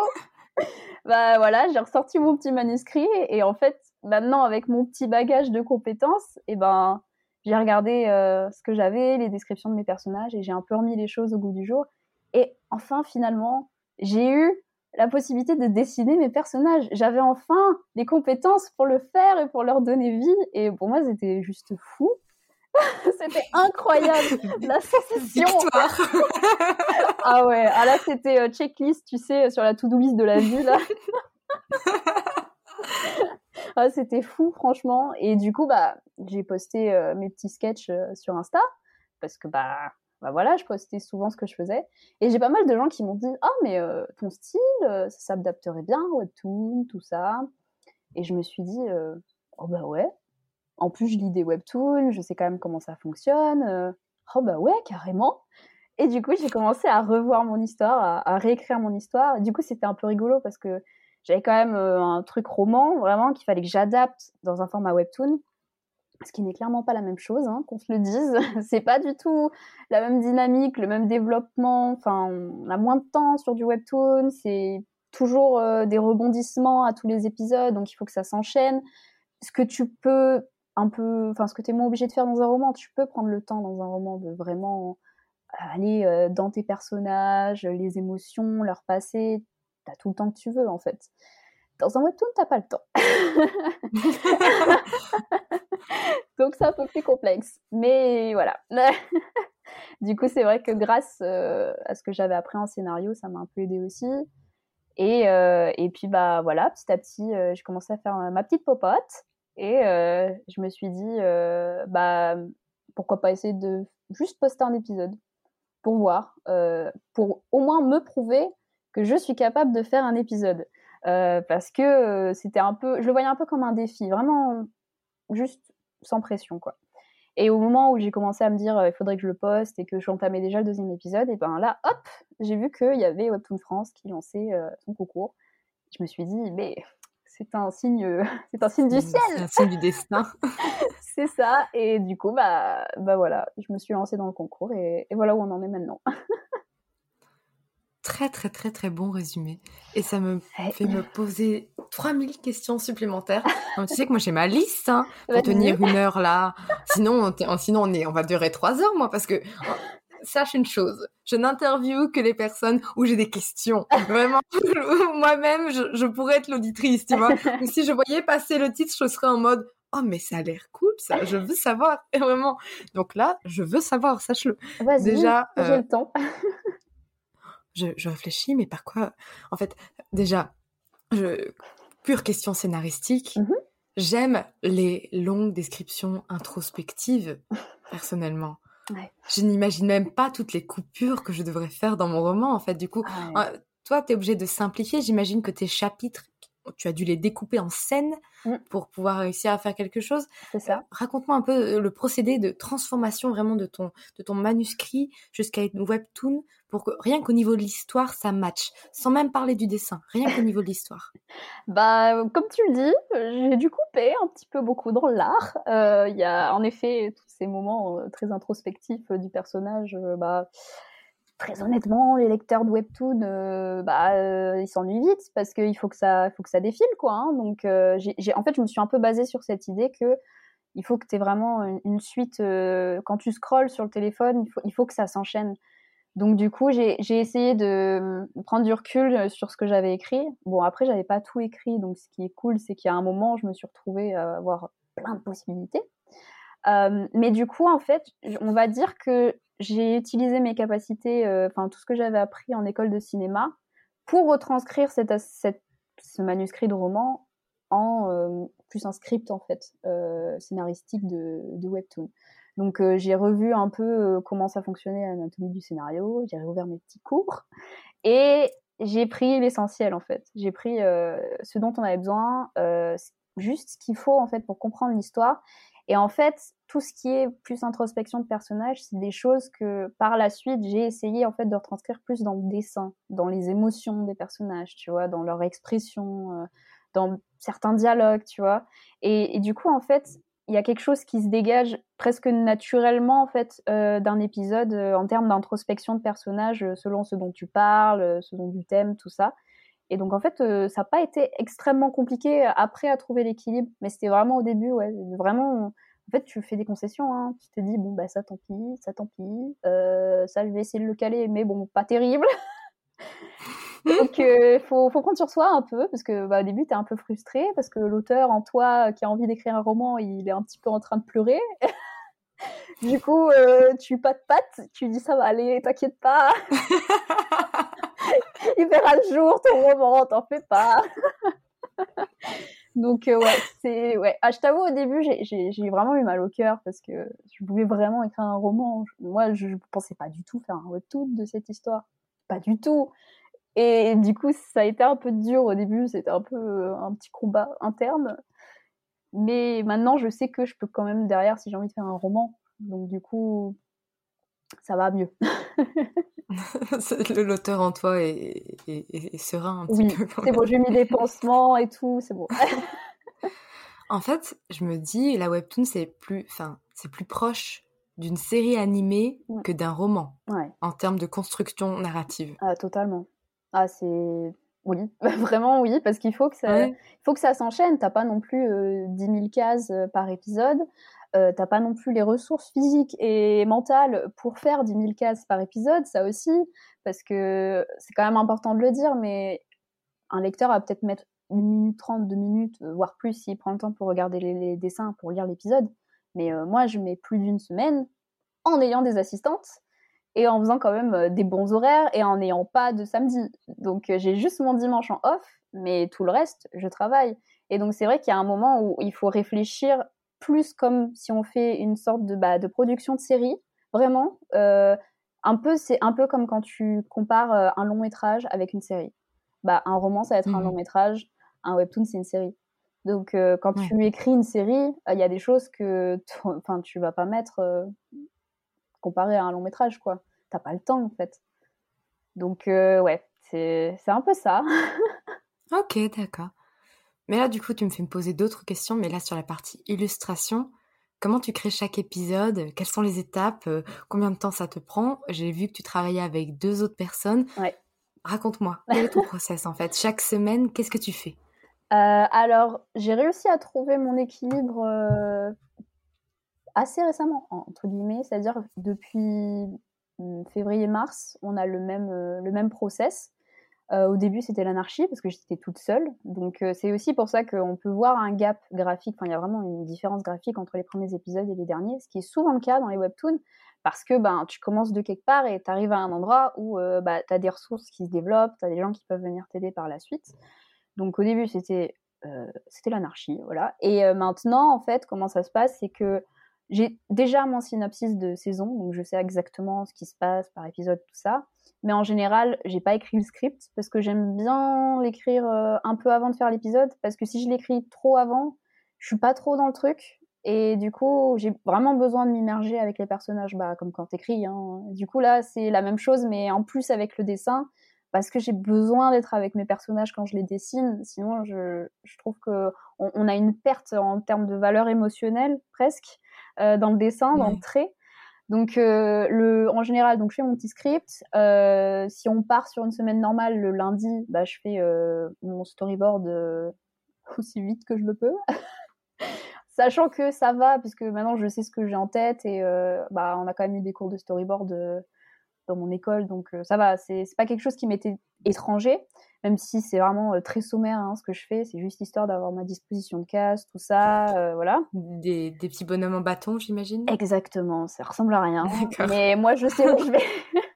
Speaker 5: bah voilà, j'ai ressorti mon petit manuscrit et en fait, maintenant avec mon petit bagage de compétences, eh ben j'ai regardé euh, ce que j'avais, les descriptions de mes personnages et j'ai un peu remis les choses au goût du jour. Et enfin, finalement, j'ai eu la possibilité de dessiner mes personnages. J'avais enfin les compétences pour le faire et pour leur donner vie. Et pour moi, c'était juste fou. c'était incroyable la sensation. ah ouais, ah là c'était euh, checklist, tu sais, sur la to-do list de la vie là. ah, c'était fou franchement. Et du coup, bah, j'ai posté euh, mes petits sketchs euh, sur Insta parce que bah bah voilà, je postais souvent ce que je faisais. Et j'ai pas mal de gens qui m'ont dit Ah, mais euh, ton style, euh, ça s'adapterait bien, webtoon, tout ça. Et je me suis dit euh, Oh, bah ouais. En plus, je lis des webtoons, je sais quand même comment ça fonctionne. oh, bah ouais, carrément. Et du coup, j'ai commencé à revoir mon histoire, à, réécrire mon histoire. Du coup, c'était un peu rigolo parce que j'avais quand même un truc roman, vraiment, qu'il fallait que j'adapte dans un format webtoon ce qui n'est clairement pas la même chose, hein, qu'on se le dise. c'est pas du tout la même dynamique, le même développement. Enfin, on a moins de temps sur du webtoon. C'est toujours euh, des rebondissements à tous les épisodes, donc il faut que ça s'enchaîne. Ce que tu peux un peu, enfin, ce que tu es moins obligé de faire dans un roman, tu peux prendre le temps dans un roman de vraiment aller euh, dans tes personnages, les émotions, leur passé. T'as tout le temps que tu veux, en fait. Dans un webtoon, t'as pas le temps. Donc c'est un peu plus complexe. Mais voilà. du coup, c'est vrai que grâce euh, à ce que j'avais appris en scénario, ça m'a un peu aidé aussi. Et, euh, et puis bah voilà, petit à petit, euh, j'ai commencé à faire ma petite popote. Et je me suis dit, bah pourquoi pas essayer de juste poster un épisode pour voir, pour au moins me prouver que je suis capable de faire un épisode. Parce que c'était un peu, je le voyais un peu comme un défi, vraiment juste sans pression, quoi. Et au moment où j'ai commencé à me dire, euh, il faudrait que je le poste et que j'entamais déjà le deuxième épisode, et ben là, hop, j'ai vu qu'il y avait Webtoon France qui lançait euh, son concours. Je me suis dit, mais c'est un signe, c'est un signe du ciel.
Speaker 4: C'est un signe du destin.
Speaker 5: c'est ça. Et du coup, bah, bah voilà, je me suis lancée dans le concours et, et voilà où on en est maintenant.
Speaker 4: très très très très bon résumé. Et ça me fait me poser 3000 questions supplémentaires. Donc, tu sais que moi j'ai ma liste hein, pour tenir une heure là. Sinon, on, sinon on, est, on va durer trois heures moi parce que oh, sache une chose, je n'interviewe que les personnes où j'ai des questions. Vraiment, moi-même je, je pourrais être l'auditrice, tu vois. Si je voyais passer le titre, je serais en mode oh mais ça a l'air cool ça, je veux savoir vraiment. Donc là, je veux savoir, sache-le.
Speaker 5: Vas-y,
Speaker 4: Déjà,
Speaker 5: j'ai
Speaker 4: euh,
Speaker 5: le temps.
Speaker 4: je, je réfléchis, mais par quoi En fait, déjà, je, pure question scénaristique.
Speaker 5: Mhm.
Speaker 4: J'aime les longues descriptions introspectives, personnellement.
Speaker 5: Ouais.
Speaker 4: Je n'imagine même pas toutes les coupures que je devrais faire dans mon roman, en fait. Du coup,
Speaker 5: Ah,
Speaker 4: euh, toi, tu es obligé de simplifier. J'imagine que tes chapitres, tu as dû les découper en scènes
Speaker 5: Mm.
Speaker 4: pour pouvoir réussir à faire quelque chose.
Speaker 5: c'est ça.
Speaker 4: Raconte-moi un peu euh, le procédé de transformation vraiment de ton, de ton manuscrit jusqu'à une webtoon pour que rien qu'au niveau de l'histoire, ça matche. Sans même parler du dessin, rien qu'au niveau de l'histoire.
Speaker 5: Bah, comme tu le dis, j'ai dû couper un petit peu beaucoup dans l'art. Euh, Il y a en effet tous ces moments euh, très introspectifs euh, du personnage. bah, très honnêtement, les lecteurs de webtoon, euh, bah, euh, ils s'ennuient vite parce qu'il faut que ça, faut que ça défile, quoi. hein. Donc, euh, j'ai, en fait, je me suis un peu basée sur cette idée que il faut que tu aies vraiment une, suite. quand tu scrolles sur le téléphone, il faut, il faut que ça s'enchaîne. Donc du coup, j'ai essayé de prendre du recul sur ce que j'avais écrit. Bon, après, j'avais pas tout écrit, donc ce qui est cool, c'est qu'il y a un moment, je me suis retrouvée à avoir plein de possibilités. Euh, mais du coup, en fait, on va dire que j'ai utilisé mes capacités, euh, enfin tout ce que j'avais appris en école de cinéma, pour retranscrire ce manuscrit de roman en euh, plus un script en fait scénaristique de, webtoon. Donc j'ai revu un peu comment ça fonctionnait l'anatomie du scénario, j'ai réouvert mes petits cours et j'ai pris l'essentiel en fait. J'ai pris ce dont on avait besoin, juste ce qu'il faut en fait pour comprendre l'histoire. Et en fait, tout ce qui est plus introspection de personnage, c'est des choses que par la suite j'ai essayé en fait de retranscrire plus dans le dessin, dans les émotions des personnages, tu vois, dans leur expression, euh, dans certains dialogues, tu vois. Et, du coup, en fait, il y a quelque chose qui se dégage presque naturellement en fait euh, d'un épisode euh, en termes d'introspection de personnage selon ce dont tu parles, ce dont tu t'aimes, tout ça. Et donc en fait, euh, ça n'a pas été extrêmement compliqué après à trouver l'équilibre, mais c'était vraiment au début, ouais, vraiment. En fait, tu fais des concessions, hein. tu te dis bon bah ça tant pis, ça tant pis, euh, ça je vais essayer de le caler, mais bon pas terrible. Donc, euh, faut, faut compter sur soi un peu, parce que bah, au début, tu es un peu frustré, parce que l'auteur en toi qui a envie d'écrire un roman, il est un petit peu en train de pleurer. du coup, euh, tu pas de patte, tu dis ça va aller, t'inquiète pas. il verra le jour, ton roman, t'en fais pas. Donc, euh, ouais, c'est. Ouais. Ah, je t'avoue, au début, j'ai- vraiment eu mal au cœur parce que je voulais vraiment écrire un roman. Moi, je pensais pas du tout faire un webtoon de cette histoire. Pas du tout. Et du coup, ça a été un peu dur au début, c'était un peu un petit combat interne. Mais maintenant, je sais que je peux quand même derrière si j'ai envie de faire un roman. Donc du coup, ça va mieux.
Speaker 4: L'auteur en toi est, est- est- est serein un petit
Speaker 5: Oui,
Speaker 4: peu.
Speaker 5: c'est bon, j'ai mis des pansements et tout, c'est bon.
Speaker 4: En fait, je me dis, la webtoon, c'est plus, enfin, c'est plus proche d'une série animée
Speaker 5: Ouais.
Speaker 4: que d'un roman
Speaker 5: Ouais,
Speaker 4: en termes de construction narrative.
Speaker 5: ah, totalement. Ah, c'est... Oui, vraiment oui, parce qu'il faut que ça,
Speaker 4: Ouais.
Speaker 5: faut que ça s'enchaîne. T'as pas non plus euh, 10 000 cases euh, par épisode. Euh, T'as pas non plus les ressources physiques et mentales pour faire 10 000 cases par épisode, ça aussi, parce que c'est quand même important de le dire, mais un lecteur va peut-être mettre une minute trente, deux minutes, euh, voire plus s'il prend le temps pour regarder les, dessins, pour lire l'épisode. Mais euh, moi, je mets plus d'une semaine en ayant des assistantes et en faisant quand même des bons horaires et en n'ayant pas de samedi. Donc j'ai juste mon dimanche en off, mais tout le reste, je travaille. Et donc c'est vrai qu'il y a un moment où il faut réfléchir plus comme si on fait une sorte de, bah, de production de série, vraiment. Euh, un peu, c'est un peu comme quand tu compares euh, un long métrage avec une série. Bah, un roman, ça va être un
Speaker 4: Mhm.
Speaker 5: long métrage, un webtoon, c'est une série. Donc, euh, quand
Speaker 4: Ouais.
Speaker 5: tu écris une série, il y a des choses que enfin, tu vas pas mettre comparé à un long métrage, quoi. T'as pas le temps, en fait. Donc, ouais, c'est un peu ça.
Speaker 4: Ok, d'accord. Mais là, du coup, tu me fais me poser d'autres questions, mais là, sur la partie illustration, comment tu crées chaque épisode? Quelles sont les étapes? Euh, Combien de temps ça te prend? J'ai vu que tu travaillais avec deux autres personnes.
Speaker 5: Ouais.
Speaker 4: raconte-moi, quel est ton process en fait? Chaque semaine, qu'est-ce que tu fais?
Speaker 5: Alors, j'ai réussi à trouver mon équilibre assez récemment, entre guillemets, c'est-à-dire depuis hum, février-mars, on a le même, le même process. Euh, au début, c'était l'anarchie parce que j'étais toute seule. Donc, euh, c'est aussi pour ça qu'on peut voir un gap graphique. Enfin, il y a vraiment une différence graphique entre les premiers épisodes et les derniers, ce qui est souvent le cas dans les webtoons parce que ben, tu commences de quelque part et tu arrives à un endroit où euh, bah, tu as des ressources qui se développent, tu as des gens qui peuvent venir t'aider par la suite. Donc, au début, c'était c'était l'anarchie. voilà. Et maintenant, en fait, comment ça se passe C'est que j'ai déjà mon synopsis de saison, donc je sais exactement ce qui se passe par épisode, tout ça. Mais en général, j'ai pas écrit le script parce que j'aime bien l'écrire euh, un peu avant de faire l'épisode parce que si je l'écris trop avant, je suis pas trop dans le truc et du coup, j'ai vraiment besoin de m'immerger avec les personnages, bah comme quand t'écris. Hein. Du coup là, c'est la même chose, mais en plus avec le dessin parce que j'ai besoin d'être avec mes personnages quand je les dessine. Sinon, je, je trouve que on, a une perte en termes de valeur émotionnelle presque dans le dessin, dans le trait. Donc, euh, le, en général, donc je fais mon petit script. Euh, si on part sur une semaine normale, le lundi, bah, je fais euh, mon storyboard euh, aussi vite que je le peux. Sachant que ça va, puisque maintenant je sais ce que j'ai en tête et euh, bah, on a quand même eu des cours de storyboard dans mon école, donc ça va. C'est pas quelque chose qui m'était étranger même si c'est vraiment euh, très sommaire hein, ce que je fais, c'est juste histoire d'avoir ma disposition de casse, tout ça, euh, voilà.
Speaker 4: Des, des, petits bonhommes en bâton, j'imagine?
Speaker 5: Exactement, ça ressemble à rien. Mais moi, je sais où je vais.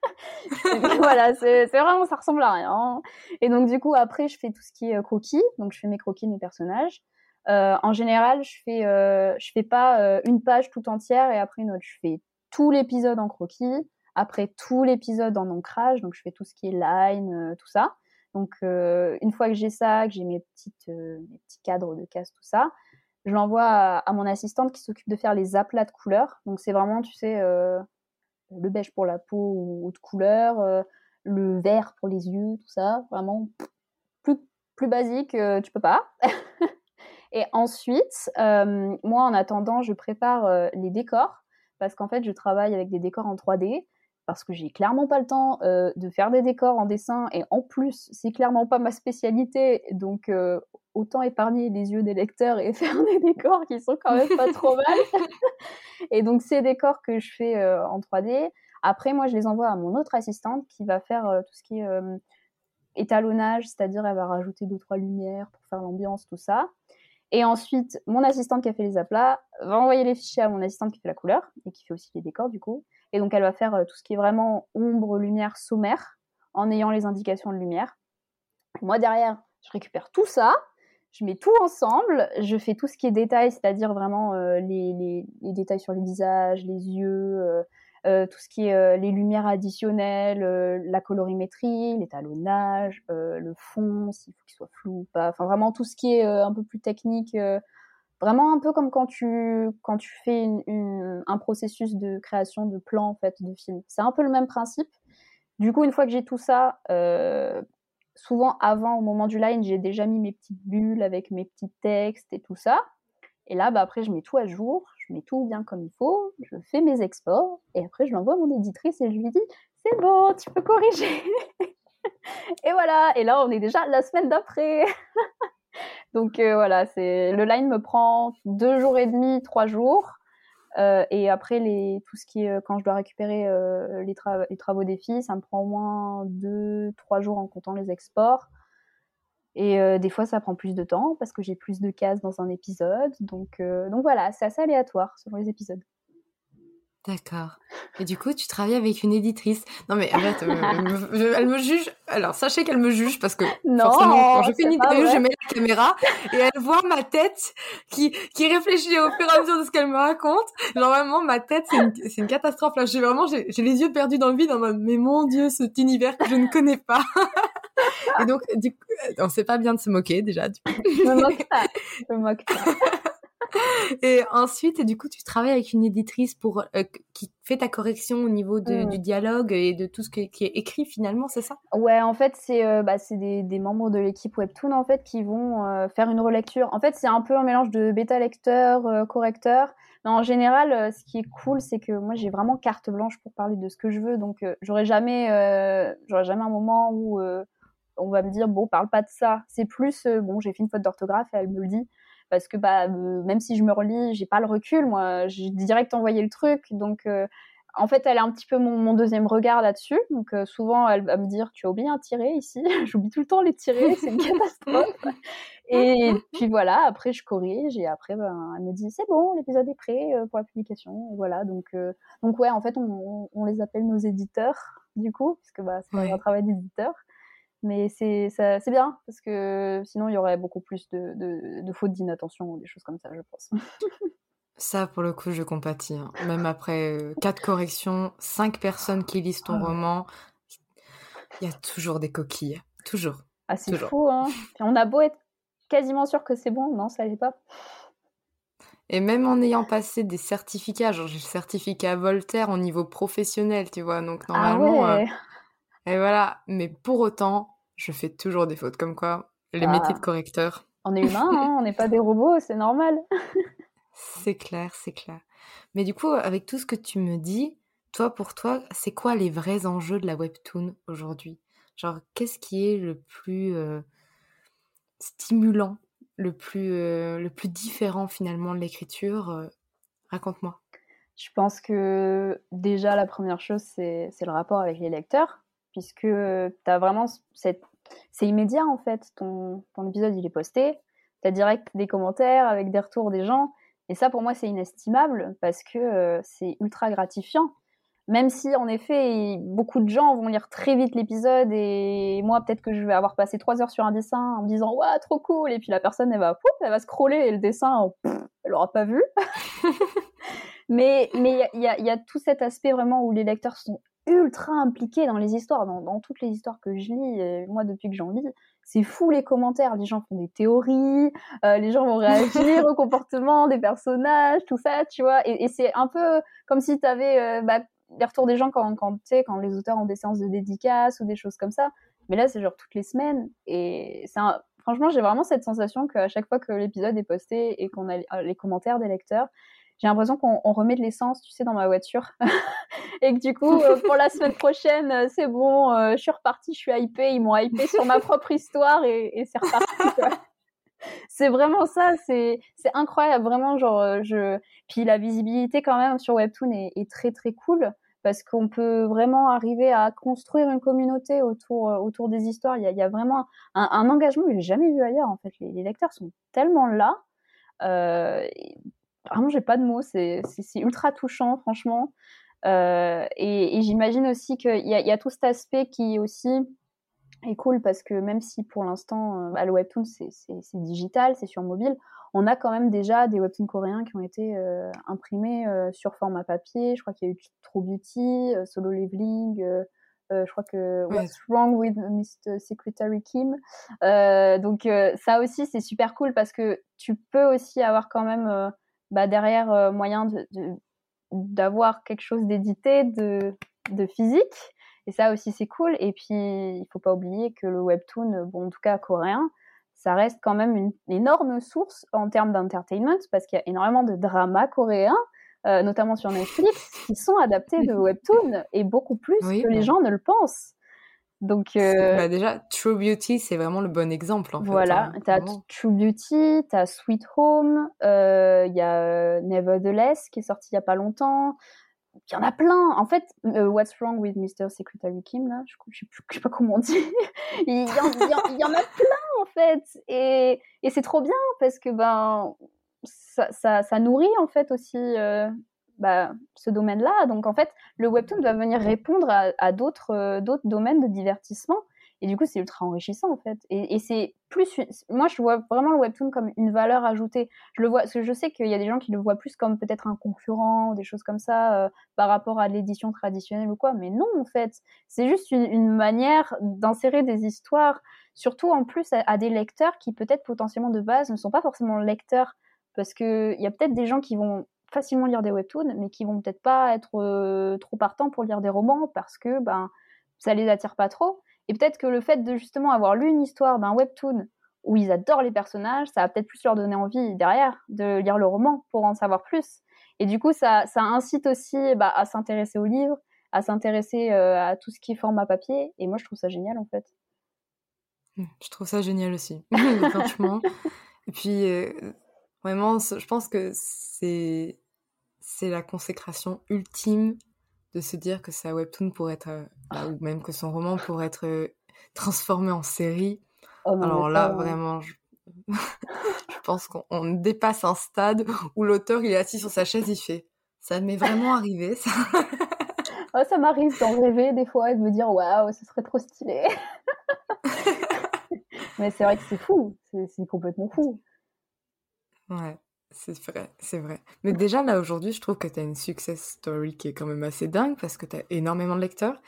Speaker 5: voilà, c'est vraiment, ça ressemble à rien. Et donc, du coup, après, je fais tout ce qui est euh, croquis, donc je fais mes croquis de mes personnages. Euh, en général, je fais, euh, je fais pas une page tout entière et après une autre. Je fais tout l'épisode en croquis, après tout l'épisode en ancrage, donc je fais tout ce qui est line, tout ça. Donc, euh, une fois que j'ai ça, que j'ai mes, euh, mes petits cadres de casse, tout ça, je l'envoie à, mon assistante qui s'occupe de faire les aplats de couleurs. Donc, c'est vraiment, tu sais, euh, le beige pour la peau ou, de couleur, le vert pour les yeux, tout ça. Vraiment, plus, plus basique, tu peux pas. Et ensuite, moi, en attendant, je prépare les décors parce qu'en fait, je travaille avec des décors en 3D parce que j'ai clairement pas le temps euh, de faire des décors en dessin et en plus c'est clairement pas ma spécialité donc euh, autant épargner les yeux des lecteurs et faire des décors qui sont quand même pas trop mal. Et donc ces décors que je fais euh, en 3D après moi je les envoie à mon autre assistante qui va faire tout ce qui est étalonnage c'est-à-dire elle va rajouter deux trois lumières pour faire l'ambiance tout ça et ensuite mon assistante qui a fait les aplats va envoyer les fichiers à mon assistante qui fait la couleur et qui fait aussi les décors du coup et donc, elle va faire euh, tout ce qui est vraiment ombre, lumière, sommaire, en ayant les indications de lumière. Moi, derrière, je récupère tout ça, je mets tout ensemble, je fais tout ce qui est détail, c'est-à-dire vraiment euh, les, détails sur les visages, les yeux, euh, euh tout ce qui est euh, les lumières additionnelles, la colorimétrie, l'étalonnage, le fond, s'il faut qu'il soit flou ou pas, enfin vraiment tout ce qui est un peu plus technique Vraiment un peu comme quand tu, quand tu fais une, une, un processus de création de plan en fait de film. C'est un peu le même principe. Du coup, une fois que j'ai tout ça, euh, souvent avant, au moment du line, j'ai déjà mis mes petites bulles avec mes petits textes et tout ça. Et là, bah, après, je mets tout à jour, mets tout bien comme il faut, je fais mes exports, et après, je l'envoie à mon éditrice et je lui dis C'est bon, tu peux corriger. et voilà, et là, on est déjà la semaine d'après. Donc euh, voilà, c'est le line me prend deux jours et demi, trois jours. Euh, et après, les, tout ce qui est, quand je dois récupérer euh, les, les, travaux des filles, ça me prend au moins deux, trois jours en comptant les exports. Et euh, des fois, ça prend plus de temps parce que j'ai plus de cases dans un épisode. Donc, euh, donc voilà, c'est assez aléatoire selon les épisodes.
Speaker 4: D'accord. Et du coup, tu travailles avec une éditrice. Non, mais en fait, euh, elle me juge. Alors, sachez qu'elle me juge parce que
Speaker 5: non,
Speaker 4: forcément, quand je fais une interview, je mets la caméra et elle voit ma tête qui, qui réfléchit au fur et à mesure de ce qu'elle me raconte. Genre, vraiment, ma tête, c'est une, catastrophe. Là, j'ai vraiment, j'ai, j'ai les yeux perdus dans le vide en mode, mais mon Dieu, cet univers que je ne connais pas. et donc, du coup, on sait pas bien de se moquer déjà.
Speaker 5: je me moque pas. Je me moque pas.
Speaker 4: et ensuite, du coup, tu travailles avec une éditrice pour euh, qui fait ta correction au niveau de, mm. du dialogue et de tout ce qui est écrit finalement, c'est ça?
Speaker 5: Ouais, en fait, c'est euh, bah, des, des, membres de l'équipe Webtoon en fait qui vont euh, faire une relecture. En fait, c'est un peu un mélange de bêta lecteur, correcteur. Mais en général, ce qui est cool, c'est que moi, j'ai vraiment carte blanche pour parler de ce que je veux. Donc, j'aurais jamais, j'aurais jamais un moment où on va me dire bon, parle pas de ça. C'est plus bon, j'ai fait une faute d'orthographe et elle me le dit parce que bah euh, même si je me relis, j'ai pas le recul. Moi, j'ai direct envoyé le truc, donc euh, en fait, elle a un petit peu mon, deuxième regard là-dessus. Donc euh, souvent, elle va me dire tu as oublié un tiré ici? J'oublie tout le temps les tirés, c'est une catastrophe. et puis voilà, après je corrige et après ben, elle me dit c'est bon, l'épisode est prêt pour la publication. voilà, donc donc ouais, en fait, on, les appelle nos éditeurs du coup, puisque bah c'est un travail d'éditeur. Mais c'est bien, parce que sinon, il y aurait beaucoup plus de, de, fautes d'inattention ou des choses comme ça, je pense.
Speaker 4: Ça, pour le coup, je compatis. Hein. Même après euh, quatre corrections, cinq personnes qui lisent ton ah roman, il y a toujours des coquilles. Toujours.
Speaker 5: Ah, c'est fou, hein. on a beau être quasiment sûr que c'est bon, non, ça l'est pas.
Speaker 4: Et même en ayant passé des certificats, genre j'ai le certificat Voltaire au niveau professionnel, tu vois, donc ah normalement. Euh, et voilà, mais pour autant, je fais toujours des fautes. Comme quoi, les ah. métiers de correcteur.
Speaker 5: On est humain, hein, on n'est pas des robots, c'est normal.
Speaker 4: c'est clair, c'est clair. Mais du coup, avec tout ce que tu me dis, toi, pour toi, c'est quoi les vrais enjeux de la webtoon aujourd'hui? Genre, qu'est-ce qui est le plus euh, stimulant, le plus, euh, le plus différent finalement de l'écriture? Euh, Raconte-moi.
Speaker 5: Je pense que déjà, la première chose, c'est le rapport avec les lecteurs puisque tu as vraiment cette... C'est immédiat en fait, ton, ton épisode il est posté, tu as direct des commentaires avec des retours des gens, et ça pour moi c'est inestimable parce que euh, c'est ultra gratifiant. Même si en effet beaucoup de gens vont lire très vite l'épisode et moi peut-être que je vais avoir passé trois heures sur un dessin en me disant waouh trop cool et puis la personne elle va elle va scroller et le dessin elle aura pas vu. mais mais il y a, y a tout cet aspect vraiment où les lecteurs sont ultra impliqué dans les histoires, dans, toutes les histoires que je lis, moi depuis que j'en lis, c'est fou les commentaires, les gens font des théories, euh, les gens vont réagir au comportement des personnages, tout ça, tu vois, et, c'est un peu comme si tu avais euh, bah, les retours des gens quand, quand, quand les auteurs ont des séances de dédicaces ou des choses comme ça, mais là c'est genre toutes les semaines, et c'est franchement j'ai vraiment cette sensation qu'à chaque fois que l'épisode est posté et qu'on a les commentaires des lecteurs, j'ai l'impression qu'on remet de l'essence, tu sais, dans ma voiture. et que du coup, euh, pour la semaine prochaine, euh, c'est bon, euh, je suis repartie, je suis hypée, ils m'ont hypée sur ma propre histoire et, c'est reparti. c'est vraiment ça, c'est incroyable, vraiment, genre, je... Puis la visibilité quand même sur Webtoon est, très très cool parce qu'on peut vraiment arriver à construire une communauté autour, autour des histoires. Il y a, il y a vraiment un, engagement que j'ai jamais vu ailleurs, en fait. Les, lecteurs sont tellement là. Vraiment, j'ai pas de mots. C'est ultra touchant, franchement. Euh, et, j'imagine aussi qu'il y, a tout cet aspect qui aussi est cool parce que même si pour l'instant euh, bah, le webtoon c'est digital, c'est sur mobile, on a quand même déjà des webtoons coréens qui ont été euh, imprimés sur format papier. Je crois qu'il y a eu True Beauty, Solo Leveling. je crois que What's Wrong with Mr. Secretary Kim. donc ça aussi c'est super cool parce que tu peux aussi avoir quand même bah, derrière euh, moyen d'avoir quelque chose d'édité, de, de physique. Et ça aussi, c'est cool. Et puis, il faut pas oublier que le webtoon, bon, en tout cas coréen, ça reste quand même une énorme source en termes d'entertainment parce qu'il y a énormément de dramas coréens, euh, notamment sur Netflix, qui sont adaptés de webtoon et beaucoup plus que les gens ne le pensent. Donc
Speaker 4: euh, bah déjà True Beauty c'est vraiment le bon exemple en
Speaker 5: fait. Voilà, hein, t'as True Beauty, t'as Sweet Home, euh, il y a euh, Nevertheless qui est sorti il y a pas longtemps. Il y en a plein. En fait, What's Wrong with Mr. Secretary Kim là, je, je, sais, sais pas comment on dit. il, y en, il, y en, a plein en fait, et, et c'est trop bien parce que ben ça, ça, ça nourrit en fait aussi bah, ce domaine-là. Donc en fait, le webtoon doit venir répondre à, d'autres, euh, d'autres domaines de divertissement. Et du coup, c'est ultra enrichissant en fait. Et, c'est plus, moi, je vois vraiment le webtoon comme une valeur ajoutée. Je le vois, parce que je sais qu'il y a des gens qui le voient plus comme peut-être un concurrent ou des choses comme ça euh, par rapport à l'édition traditionnelle ou quoi. Mais non, en fait, c'est juste une, manière d'insérer des histoires, surtout en plus à des lecteurs qui peut-être potentiellement de base ne sont pas forcément lecteurs parce qu'il y a peut-être des gens qui vont facilement lire des webtoons, mais qui vont peut-être pas être euh, trop partants pour lire des romans parce que ben ça les attire pas trop. Et peut-être que le fait de justement avoir lu une histoire d'un webtoon où ils adorent les personnages, ça va peut-être plus leur donner envie derrière de lire le roman pour en savoir plus. Et du coup, ça, ça incite aussi bah, à s'intéresser au livre, à s'intéresser euh, à tout ce qui est format papier. Et moi, je trouve ça génial en fait.
Speaker 4: Mmh, je trouve ça génial aussi, franchement. Et puis, euh, vraiment, je pense que c'est c'est la consécration ultime de se dire que sa webtoon pourrait être, euh, bah, ou même que son roman pourrait être euh, transformé en série. Oh Alors là, vraiment, je, pense qu'on dépasse un stade où l'auteur il est assis sur sa chaise, il fait ça m'est vraiment arrivé ça.
Speaker 5: ça m'arrive d'en rêver des fois et de me dire waouh, ce serait trop stylé. Mais c'est vrai que c'est fou, c'est complètement fou.
Speaker 4: Ouais. C'est vrai, c'est vrai. Mais déjà, là, aujourd'hui, je trouve que tu as une success story qui est quand même assez dingue parce que tu as énormément de lecteurs.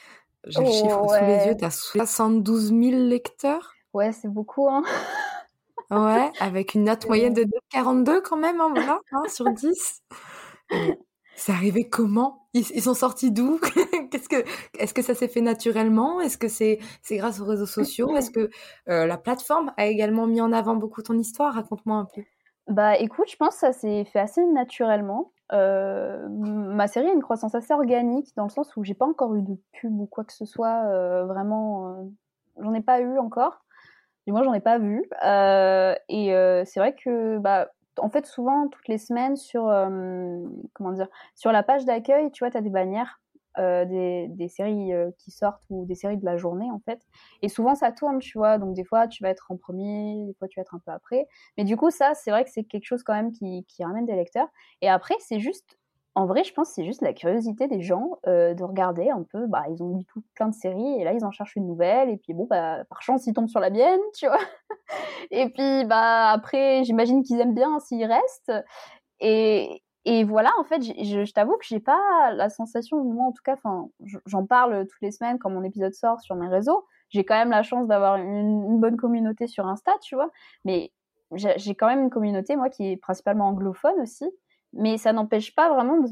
Speaker 4: J'ai le chiffre sous les yeux, tu as 72 000 lecteurs.
Speaker 5: Ouais, c'est beaucoup, hein.
Speaker 4: ouais, avec une note moyenne de 2,42 quand même, hein, voilà, hein, sur 10. C'est arrivé comment? Ils, sont sortis d'où? Qu'est-ce que est-ce que ça s'est fait naturellement? Est-ce que c'est c'est grâce aux réseaux sociaux? Est-ce que euh, la plateforme a également mis en avant beaucoup ton histoire? Raconte-moi un peu.
Speaker 5: Bah écoute, je pense que ça s'est fait assez naturellement. Euh, ma série a une croissance assez organique dans le sens où j'ai pas encore eu de pub ou quoi que ce soit euh, vraiment. Euh, j'en ai pas eu encore. Du moins, j'en ai pas vu. et c'est vrai que, bah, en fait, souvent toutes les semaines sur comment dire, sur la page d'accueil, tu vois, tu as des bannières euh, des, des, séries euh, qui sortent ou des séries de la journée en fait. Et souvent ça tourne, tu vois. Donc des fois tu vas être en premier, des fois tu vas être un peu après. Mais du coup ça c'est vrai que c'est quelque chose quand même qui, qui ramène des lecteurs. Et après c'est juste, en vrai je pense c'est juste la curiosité des gens euh, de regarder un peu. Bah ils ont lu tout plein de séries et là ils en cherchent une nouvelle et puis bon bah par chance ils tombent sur la mienne, tu vois. et puis bah après j'imagine qu'ils aiment bien s'ils restent. Et, et voilà, en fait, je, t'avoue que j'ai pas la sensation, moi en tout cas, enfin, j'en parle toutes les semaines quand mon épisode sort sur mes réseaux. J'ai quand même la chance d'avoir une, bonne communauté sur Insta, tu vois. Mais j'ai quand même une communauté, moi, qui est principalement anglophone aussi. Mais ça n'empêche pas vraiment.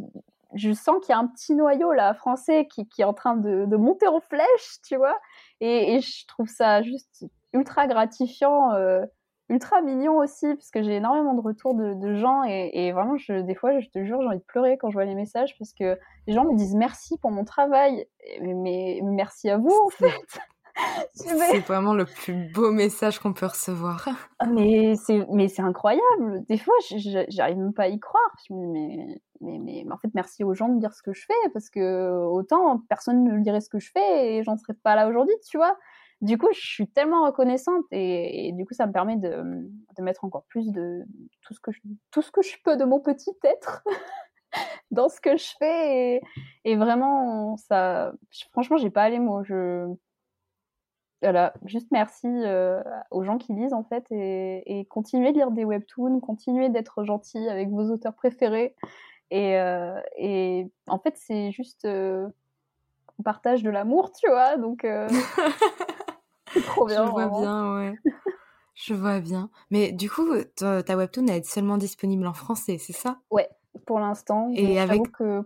Speaker 5: je sens qu'il y a un petit noyau là, français, qui, est en train de, monter en flèche, tu vois. Et, et, je trouve ça juste ultra gratifiant. Euh, ultra mignon aussi, parce que j'ai énormément de retours de, gens et, vraiment, je, des fois, je te jure, j'ai envie de pleurer quand je vois les messages parce que les gens me disent merci pour mon travail, mais, merci à vous en fait.
Speaker 4: c'est vraiment le plus beau message qu'on peut recevoir.
Speaker 5: Ah, mais c'est mais c'est incroyable. Des fois, j'arrive même pas à y croire. mais, mais, mais, en fait, merci aux gens de dire ce que je fais parce que autant personne ne dirait ce que je fais et j'en serais pas là aujourd'hui, tu vois du coup, je suis tellement reconnaissante et, du coup, ça me permet de, mettre encore plus de tout ce que je, tout ce que je peux de mon petit être dans ce que je fais et, vraiment, ça, franchement, j'ai pas les mots. Je, voilà, juste merci euh, aux gens qui lisent en fait et, continuez de lire des webtoons, continuez d'être gentil avec vos auteurs préférés et, euh, en fait, c'est juste euh, partage de l'amour, tu vois, donc.
Speaker 4: Trop bien. Je vois bien, ouais. Je vois bien. Mais du coup, ta, webtoon elle est seulement disponible en français, c'est ça?
Speaker 5: Ouais, pour l'instant. Et avec que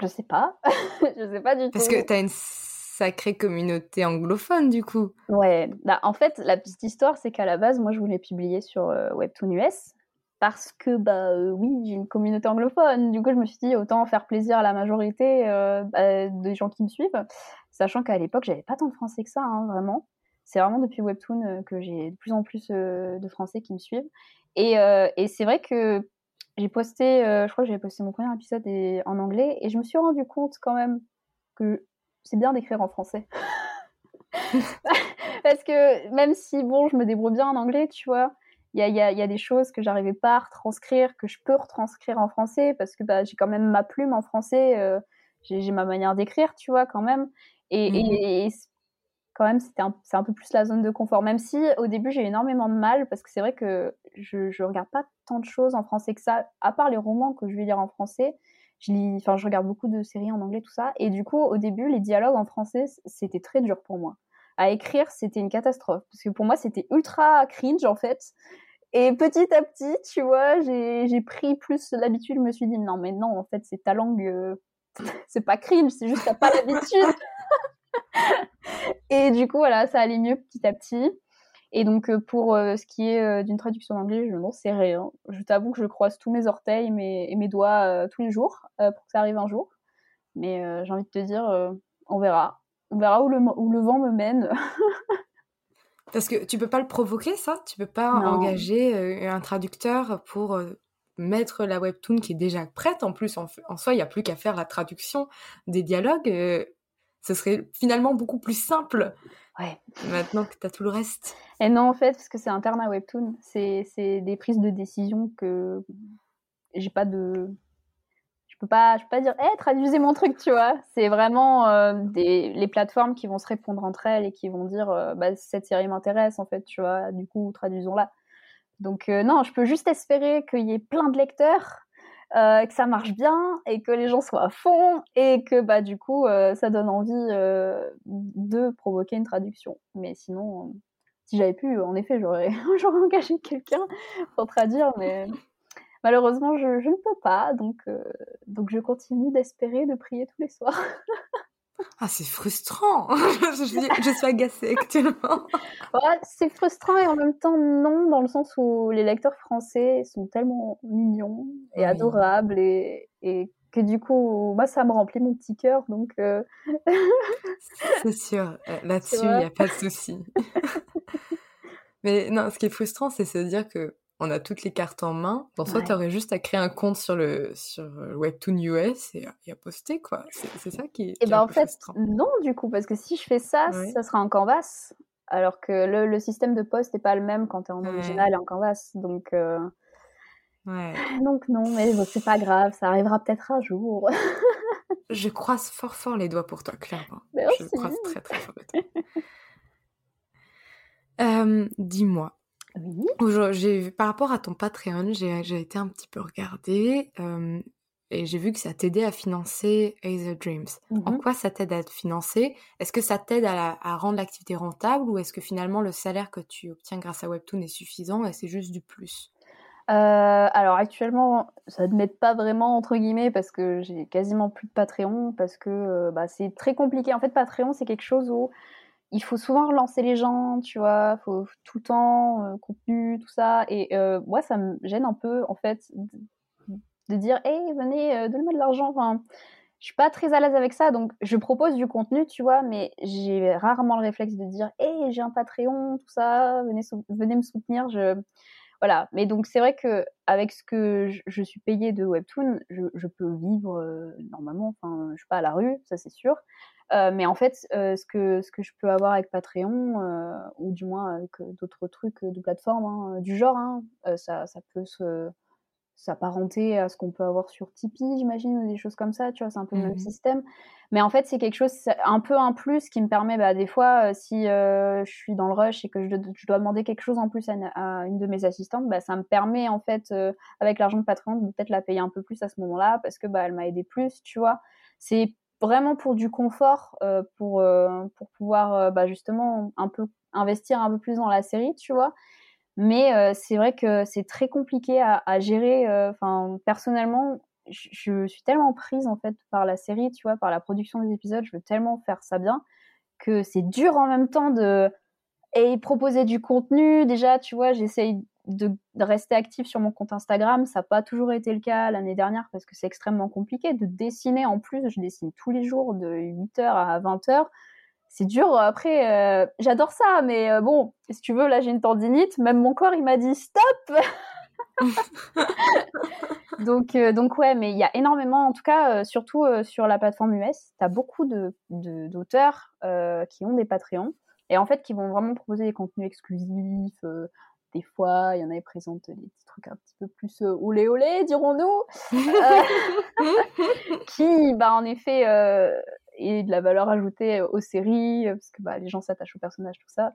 Speaker 5: je sais pas, je sais pas du
Speaker 4: tout. Parce que tu as une sacrée communauté anglophone du coup.
Speaker 5: Ouais, bah, en fait, la petite histoire, c'est qu'à la base, moi, je voulais publier sur euh, Webtoon US parce que bah euh, oui, j'ai une communauté anglophone. Du coup, je me suis dit autant faire plaisir à la majorité euh, bah, des gens qui me suivent sachant qu'à l'époque, j'avais pas tant de Français que ça, hein, vraiment. C'est vraiment depuis Webtoon euh, que j'ai de plus en plus euh, de Français qui me suivent. Et, euh, c'est vrai que j'ai posté, je crois que j'avais posté mon premier épisode en anglais, et je me suis rendu compte quand même que c'est bien d'écrire en français. Parce que même si, bon, je me débrouille bien en anglais, tu vois, il y a, des choses que j'arrivais pas à retranscrire, que je peux retranscrire en français, parce que bah, j'ai quand même ma plume en français, j'ai ma manière d'écrire, tu vois, quand même. Et, mmh quand même, c'est un, un, peu plus la zone de confort. Même si au début, j'ai énormément de mal parce que c'est vrai que je, je regarde pas tant de choses en français que ça, à part les romans que je vais lire en français. Je lis, enfin, je regarde beaucoup de séries en anglais, tout ça. Et du coup, au début, les dialogues en français, c'était très dur pour moi. À écrire, c'était une catastrophe parce que pour moi, c'était ultra cringe en fait. Et petit à petit, tu vois, j'ai pris plus l'habitude. Je me suis dit, non, mais non, en fait, c'est ta langue, euh, c'est pas cringe, c'est juste que t'as pas l'habitude. et du coup, voilà, ça allait mieux petit à petit. Et donc, euh, pour euh, ce qui est d'une traduction d'anglais, je n'en sais rien. Je t'avoue que je croise tous mes orteils et mes doigts tous les jours pour que ça arrive un jour. Mais j'ai envie de te dire, on verra. On verra où le, où le vent me mène.
Speaker 4: Parce que tu peux pas le provoquer, ça? Tu peux pas engager euh, un traducteur pour euh, mettre la webtoon qui est déjà prête? En plus, en, soi, il n'y a plus qu'à faire la traduction des dialogues. Ce serait finalement beaucoup plus simple.
Speaker 5: Ouais.
Speaker 4: Maintenant que tu as tout le reste.
Speaker 5: Et non, en fait, parce que c'est interne à Webtoon. C'est des prises de décision que j'ai pas de je peux pas, je peux pas dire, hé, traduisez mon truc, tu vois. C'est vraiment euh, des, les plateformes qui vont se répondre entre elles et qui vont dire, euh, bah, cette série m'intéresse, en fait, tu vois. Du coup, traduisons-la. Donc, euh, non, je peux juste espérer qu'il y ait plein de lecteurs, que ça marche bien et que les gens soient à fond et que, bah, du coup, ça donne envie de provoquer une traduction. Mais sinon, si j'avais pu, en effet, j'aurais, j'aurais engagé quelqu'un pour traduire, mais malheureusement, je, ne peux pas, donc, euh, donc je continue d'espérer, de prier tous les soirs.
Speaker 4: ah, c'est frustrant je, suis agacée actuellement.
Speaker 5: c'est frustrant et en même temps non, dans le sens où les lecteurs français sont tellement mignons et adorables et, et que du coup, moi, ça me remplit mon petit cœur, donc... Euh,
Speaker 4: c'est sûr, euh, là-dessus, il n'y a pas de souci. Mais non, ce qui est frustrant, c'est se dire que on a toutes les cartes en main. Dans soit tu aurais juste à créer un compte sur le sur Webtoon US et, à poster quoi. C'est ça qui est. Et eh
Speaker 5: ben en fait non du coup parce que si je fais ça, ça sera en canvas, alors que le, système de poste n'est pas le même quand tu es en original et en canvas. Donc euh,
Speaker 4: ouais.
Speaker 5: donc non, mais c'est pas grave, ça arrivera peut-être un jour.
Speaker 4: je croise fort fort les doigts pour toi, clairement.
Speaker 5: Merci.
Speaker 4: Je croise très très fort les doigts. Euh, dis-moi, par rapport à ton Patreon, j'ai, été un petit peu regardée euh, et j'ai vu que ça t'aidait à financer Aether Dreams. En mmh quoi ça t'aide à te financer? Est-ce que ça t'aide à, rendre l'activité rentable ou est-ce que finalement le salaire que tu obtiens grâce à Webtoon est suffisant et c'est juste du plus?
Speaker 5: Euh, alors actuellement, ça ne m'aide pas vraiment entre guillemets parce que j'ai quasiment plus de Patreon parce que euh, bah, c'est très compliqué. En fait, Patreon c'est quelque chose où il faut souvent relancer les gens, tu vois, faut tout le temps euh, contenu, tout ça. Et euh, moi, ça me gêne un peu, en fait, de, dire, hey, venez, euh, donnez-moi de l'argent. Enfin, je suis pas très à l'aise avec ça, donc je propose du contenu, tu vois, mais j'ai rarement le réflexe de dire, hey, j'ai un Patreon, tout ça, venez, venez me soutenir. Je voilà. Mais donc c'est vrai que avec ce que je, suis payée de Webtoon, je, je peux vivre normalement. Enfin, je suis pas à la rue, ça c'est sûr. Euh, mais en fait, euh, ce, que, ce que je peux avoir avec Patreon, euh, ou du moins avec d'autres trucs de plateforme hein, du genre, hein, ça, ça peut se s'apparenter à ce qu'on peut avoir sur Tipeee, j'imagine, ou des choses comme ça, tu vois, c'est un peu le même mmh système. Mais en fait, c'est quelque chose, un peu un plus qui me permet, bah, des fois, si je suis dans le rush et que je, dois demander quelque chose en plus à une, de mes assistantes, bah, ça me permet, en fait, avec l'argent de Patreon, de peut-être la payer un peu plus à ce moment-là, parce que bah, elle m'a aidé plus, tu vois. C'est vraiment pour du confort, euh, pour, euh, pour pouvoir euh, bah, justement un peu investir un peu plus dans la série, tu vois. Mais c'est vrai que c'est très compliqué à, gérer. Enfin, personnellement, je, suis tellement prise en fait par la série, tu vois, par la production des épisodes. Je veux tellement faire ça bien que c'est dur en même temps de et proposer du contenu. Déjà, tu vois, j'essaye de, rester active sur mon compte Instagram. Ça n'a pas toujours été le cas l'année dernière parce que c'est extrêmement compliqué. De dessiner en plus, je dessine tous les jours de 8h à 20h. C'est dur. Après, euh, j'adore ça, mais euh, bon, si tu veux, là j'ai une tendinite. Même mon corps, il m'a dit stop donc, euh, donc ouais, mais il y a énormément, en tout cas, surtout sur la plateforme US, tu as beaucoup d'auteurs de, qui ont des Patreons et en fait qui vont vraiment proposer des contenus exclusifs, des fois, il y en a qui présentent des petits trucs un petit peu plus euh, olé olé, dirons-nous, euh, qui, bah, en effet, euh, est de la valeur ajoutée aux séries, parce que bah, les gens s'attachent aux personnages, tout ça.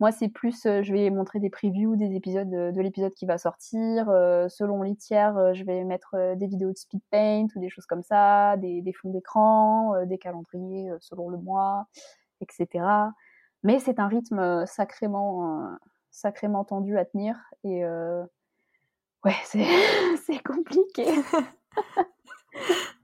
Speaker 5: Moi, c'est plus, je vais montrer des previews des épisodes de, l'épisode qui va sortir. selon les tiers, je vais mettre des vidéos de speed paint ou des choses comme ça, des, des fonds d'écran, des calendriers selon le mois, etc. Mais c'est un rythme sacrément sacrément tendu à tenir. Et ouais, c'est compliqué.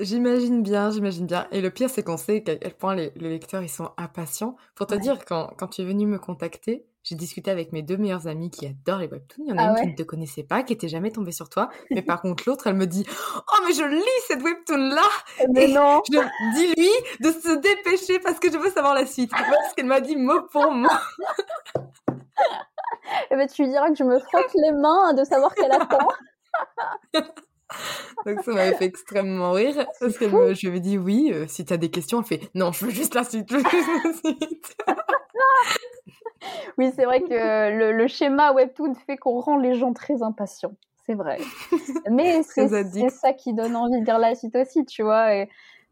Speaker 4: J'imagine bien, j'imagine bien. Et le pire, c'est qu'on sait qu'à quel point les, lecteurs, ils sont impatients. Pour te dire, quand, quand tu es venu me contacter, j'ai discuté avec mes deux meilleures amies qui adorent les webtoons. Il y en a ah une qui ne te connaissait pas, qui était jamais tombée sur toi. Mais par contre, l'autre, elle me dit Oh, mais je lis cette webtoon-là
Speaker 5: Mais non
Speaker 4: Je dis-lui de se dépêcher parce que je veux savoir la suite. Parce qu'elle m'a dit mot pour mot.
Speaker 5: Eh ben, tu lui diras que je me frotte les mains de savoir qu'elle attend.
Speaker 4: Donc ça m'avait fait extrêmement rire parce que je lui avais dit oui, euh, si tu as des questions, elle fait non, je veux juste la suite, je veux juste la suite.
Speaker 5: oui, c'est vrai que le, le, schéma webtoon fait qu'on rend les gens très impatients. C'est vrai. Mais c'est ça qui donne envie de lire la suite aussi, tu vois. Et,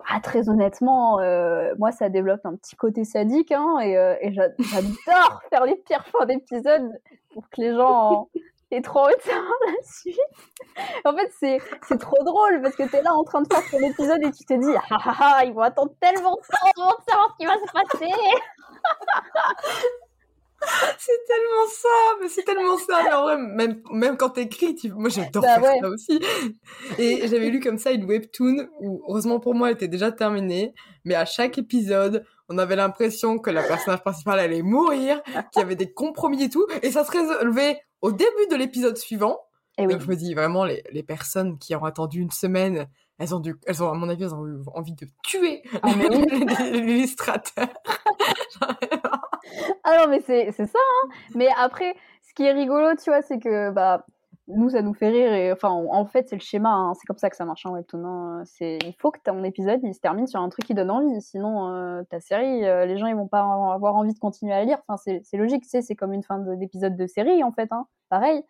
Speaker 5: ah, très honnêtement, euh, moi, ça développe un petit côté sadique, hein, et, euh, et j'adore faire les pires fins d'épisodes pour que les gens aient trop savoir la suite. En fait, c'est, c'est trop drôle parce que tu es là en train de faire ton épisode et tu te dis, ah, ah, ah, ils vont attendre tellement de temps de savoir ce qui va se passer.
Speaker 4: c'est tellement ça, mais c'est tellement ça. Mais en vrai, même, même quand t'écris, tu... moi j'adore bah faire ça aussi. Et j'avais lu comme ça une webtoon où, heureusement pour moi, elle était déjà terminée. Mais à chaque épisode, on avait l'impression que la personnage principale allait mourir, qu'il y avait des compromis et tout. Et ça se résolvait au début de l'épisode suivant. Et Donc je me dis vraiment, les, les personnes qui ont attendu une semaine, elles ont dû, elles ont, à mon avis, elles ont eu envie de tuer ah, l'illustrateur.
Speaker 5: ah non, mais c'est ça, hein. Mais après, ce qui est rigolo, tu vois, c'est que, bah, nous, ça nous fait rire. Et, enfin, en fait, c'est le schéma. Hein. C'est comme ça que ça marche en webtoon. Hein. C'est, il faut que ton épisode il se termine sur un truc qui donne envie. Sinon, euh, ta série, euh, les gens ils vont pas avoir envie de continuer à la lire. Enfin, c'est, logique. C'est, c'est comme une fin d'épisode de série en fait. Hein. Pareil.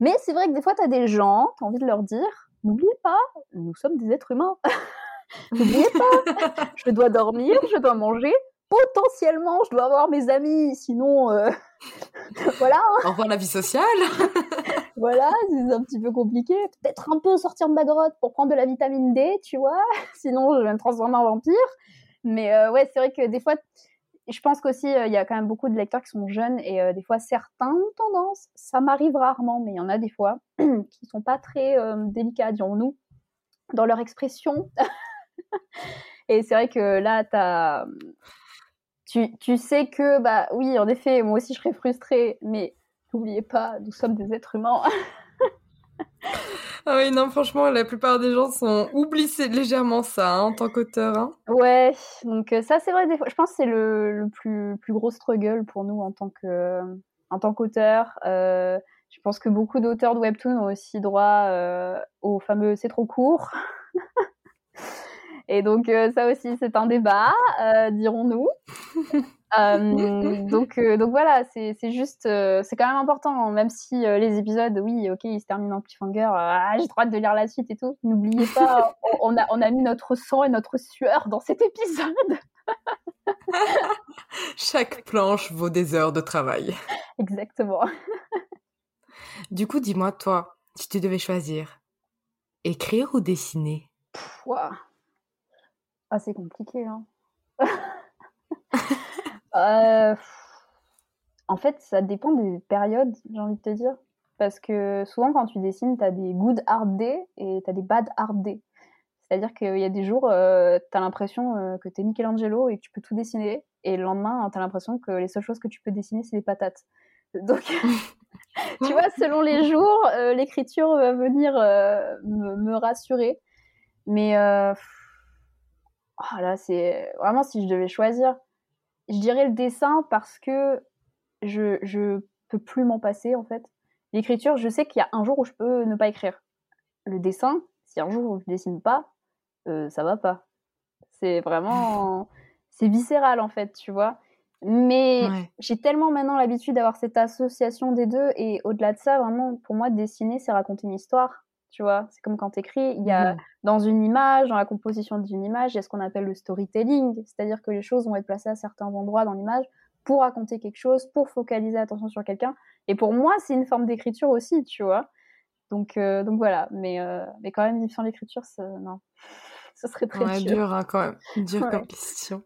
Speaker 5: Mais c'est vrai que des fois, tu as des gens, tu as envie de leur dire, n'oubliez pas, nous sommes des êtres humains. n'oubliez pas, je dois dormir, je dois manger, potentiellement, je dois avoir mes amis, sinon, euh, voilà.
Speaker 4: Au revoir la vie sociale.
Speaker 5: voilà, c'est un petit peu compliqué. Peut-être un peu sortir de ma grotte pour prendre de la vitamine D, tu vois. Sinon, je vais me transformer en vampire. Mais euh, ouais, c'est vrai que des fois, je pense qu'aussi, euh, il y a quand même beaucoup de lecteurs qui sont jeunes et des fois, certains ont tendance, ça m'arrive rarement, mais il y en a des fois, qui sont pas très délicats, dirons-nous, dans leur expression. et c'est vrai que là, tu tu, sais que, bah oui, en effet, moi aussi je serais frustrée, mais n'oubliez pas, nous sommes des êtres humains.
Speaker 4: ah oui, non, franchement, la plupart des gens sont oublient légèrement ça hein, en tant qu'auteur. Hein.
Speaker 5: Ouais, donc euh, ça c'est vrai, des fois, je pense que c'est le, plus, plus gros struggle pour nous en tant que en tant qu'auteur. Euh, je pense que beaucoup d'auteurs de webtoon ont aussi droit euh, au fameux c'est trop court. Et donc euh, ça aussi c'est un débat, euh, dirons-nous. Euh, donc donc voilà, c'est juste c'est quand même important, même si les épisodes, oui, ok, ils se terminent en cliffhanger. Ah, j'ai hâte de lire la suite et tout. N'oubliez pas, on, a on a mis notre sang et notre sueur dans cet épisode.
Speaker 4: Chaque planche vaut des heures de travail.
Speaker 5: Exactement.
Speaker 4: du coup, dis-moi, toi, si tu devais choisir, écrire ou dessiner?
Speaker 5: Ah, c'est compliqué, hein. Euh, en fait, ça dépend des périodes, j'ai envie de te dire. Parce que souvent, quand tu dessines, tu as des good hard day et tu as des bad hard day. C'est-à-dire qu'il y a des jours, euh, tu as l'impression euh, que tu es Michelangelo et que tu peux tout dessiner. Et le lendemain, tu as l'impression que les seules choses que tu peux dessiner, c'est des patates. Donc, tu vois, selon les jours, l'écriture va venir me, me, rassurer. Mais oh là, c'est vraiment si je devais choisir, je dirais le dessin parce que je je peux plus m'en passer en fait. L'écriture, je sais qu'il y a un jour où je peux ne pas écrire. Le dessin, si un jour je dessine pas, euh, ça va pas. C'est vraiment c'est viscéral en fait, tu vois. Mais j'ai tellement maintenant l'habitude d'avoir cette association des deux et au-delà de ça, vraiment pour moi dessiner c'est raconter une histoire tu vois? C'est comme quand tu écris, il y a mmh. dans une image, dans la composition d'une image, il y a ce qu'on appelle le storytelling, c'est-à-dire que les choses vont être placées à certains endroits dans l'image pour raconter quelque chose, pour focaliser l'attention sur quelqu'un. Et pour moi, c'est une forme d'écriture aussi, tu vois? Donc, euh, donc voilà, mais, euh, mais quand même, sans l'écriture, non. Ce serait très
Speaker 4: dur. dur hein, quand même. Dur comme question.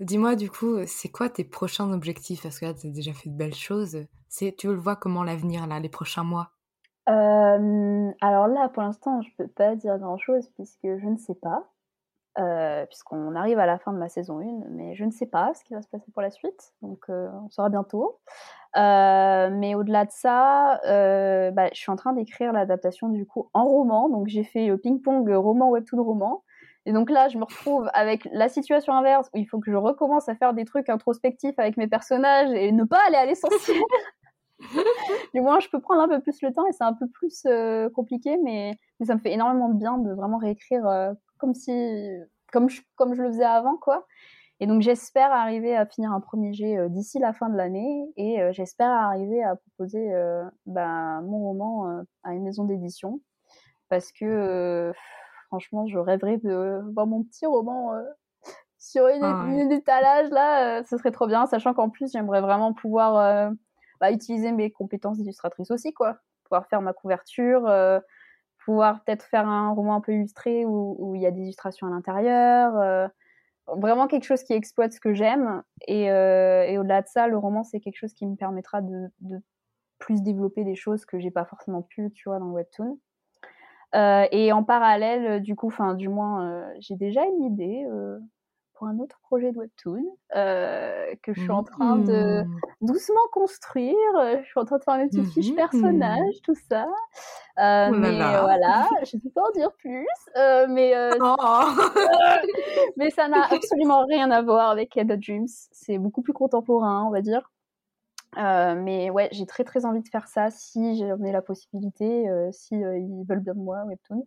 Speaker 4: Dis-moi du coup, c'est quoi tes prochains objectifs? Parce que là, tu as déjà fait de belles choses. Tu le vois comment l'avenir, là, les prochains mois?
Speaker 5: Euh, Alors là, pour l'instant, je peux pas dire grand-chose puisque je ne sais pas. Euh, puisqu'on arrive à la fin de ma saison 1, mais je ne sais pas ce qui va se passer pour la suite, donc euh, on saura bientôt. Mais au-delà de ça, bah, je suis en train d'écrire l'adaptation du coup en roman, donc j'ai fait ping-pong roman, webtoon roman. Et donc là, je me retrouve avec la situation inverse où il faut que je recommence à faire des trucs introspectifs avec mes personnages et ne pas aller à l'essentiel. du moins, je peux prendre un peu plus le temps et c'est un peu plus compliqué, mais, mais, ça me fait énormément de bien de vraiment réécrire comme si, comme je, comme je le faisais avant, quoi. Et donc j'espère arriver à finir un premier jet euh, d'ici la fin de l'année et euh, j'espère arriver à proposer euh, bah, mon roman à une maison d'édition parce que franchement je rêverais de voir mon petit roman sur une, ah étalage là, ce serait trop bien, sachant qu'en plus j'aimerais vraiment pouvoir bah, utiliser mes compétences d'illustratrice aussi quoi, pouvoir faire ma couverture pouvoir peut-être faire un roman un peu illustré où, il y a des illustrations à l'intérieur. Euh, vraiment quelque chose qui exploite ce que j'aime. Euh, et, au-delà de ça, le roman, c'est quelque chose qui me permettra de, plus développer des choses que j'ai pas forcément pu, tu vois, dans le webtoon. Euh, et en parallèle, du coup, enfin, du moins, j'ai déjà une idée un autre projet de webtoon euh, que je suis en train de mmh. doucement construire. Je suis en train de faire mes petites fiches mmh. personnages, tout ça. Euh, oh mais voilà, je ne peux pas en dire plus. Euh, mais, oh. mais ça n'a absolument rien à voir avec Head Dreams. C'est beaucoup plus contemporain, on va dire. mais ouais, j'ai très très envie de faire ça si j'en ai la possibilité, si ils veulent bien de moi, Webtoon.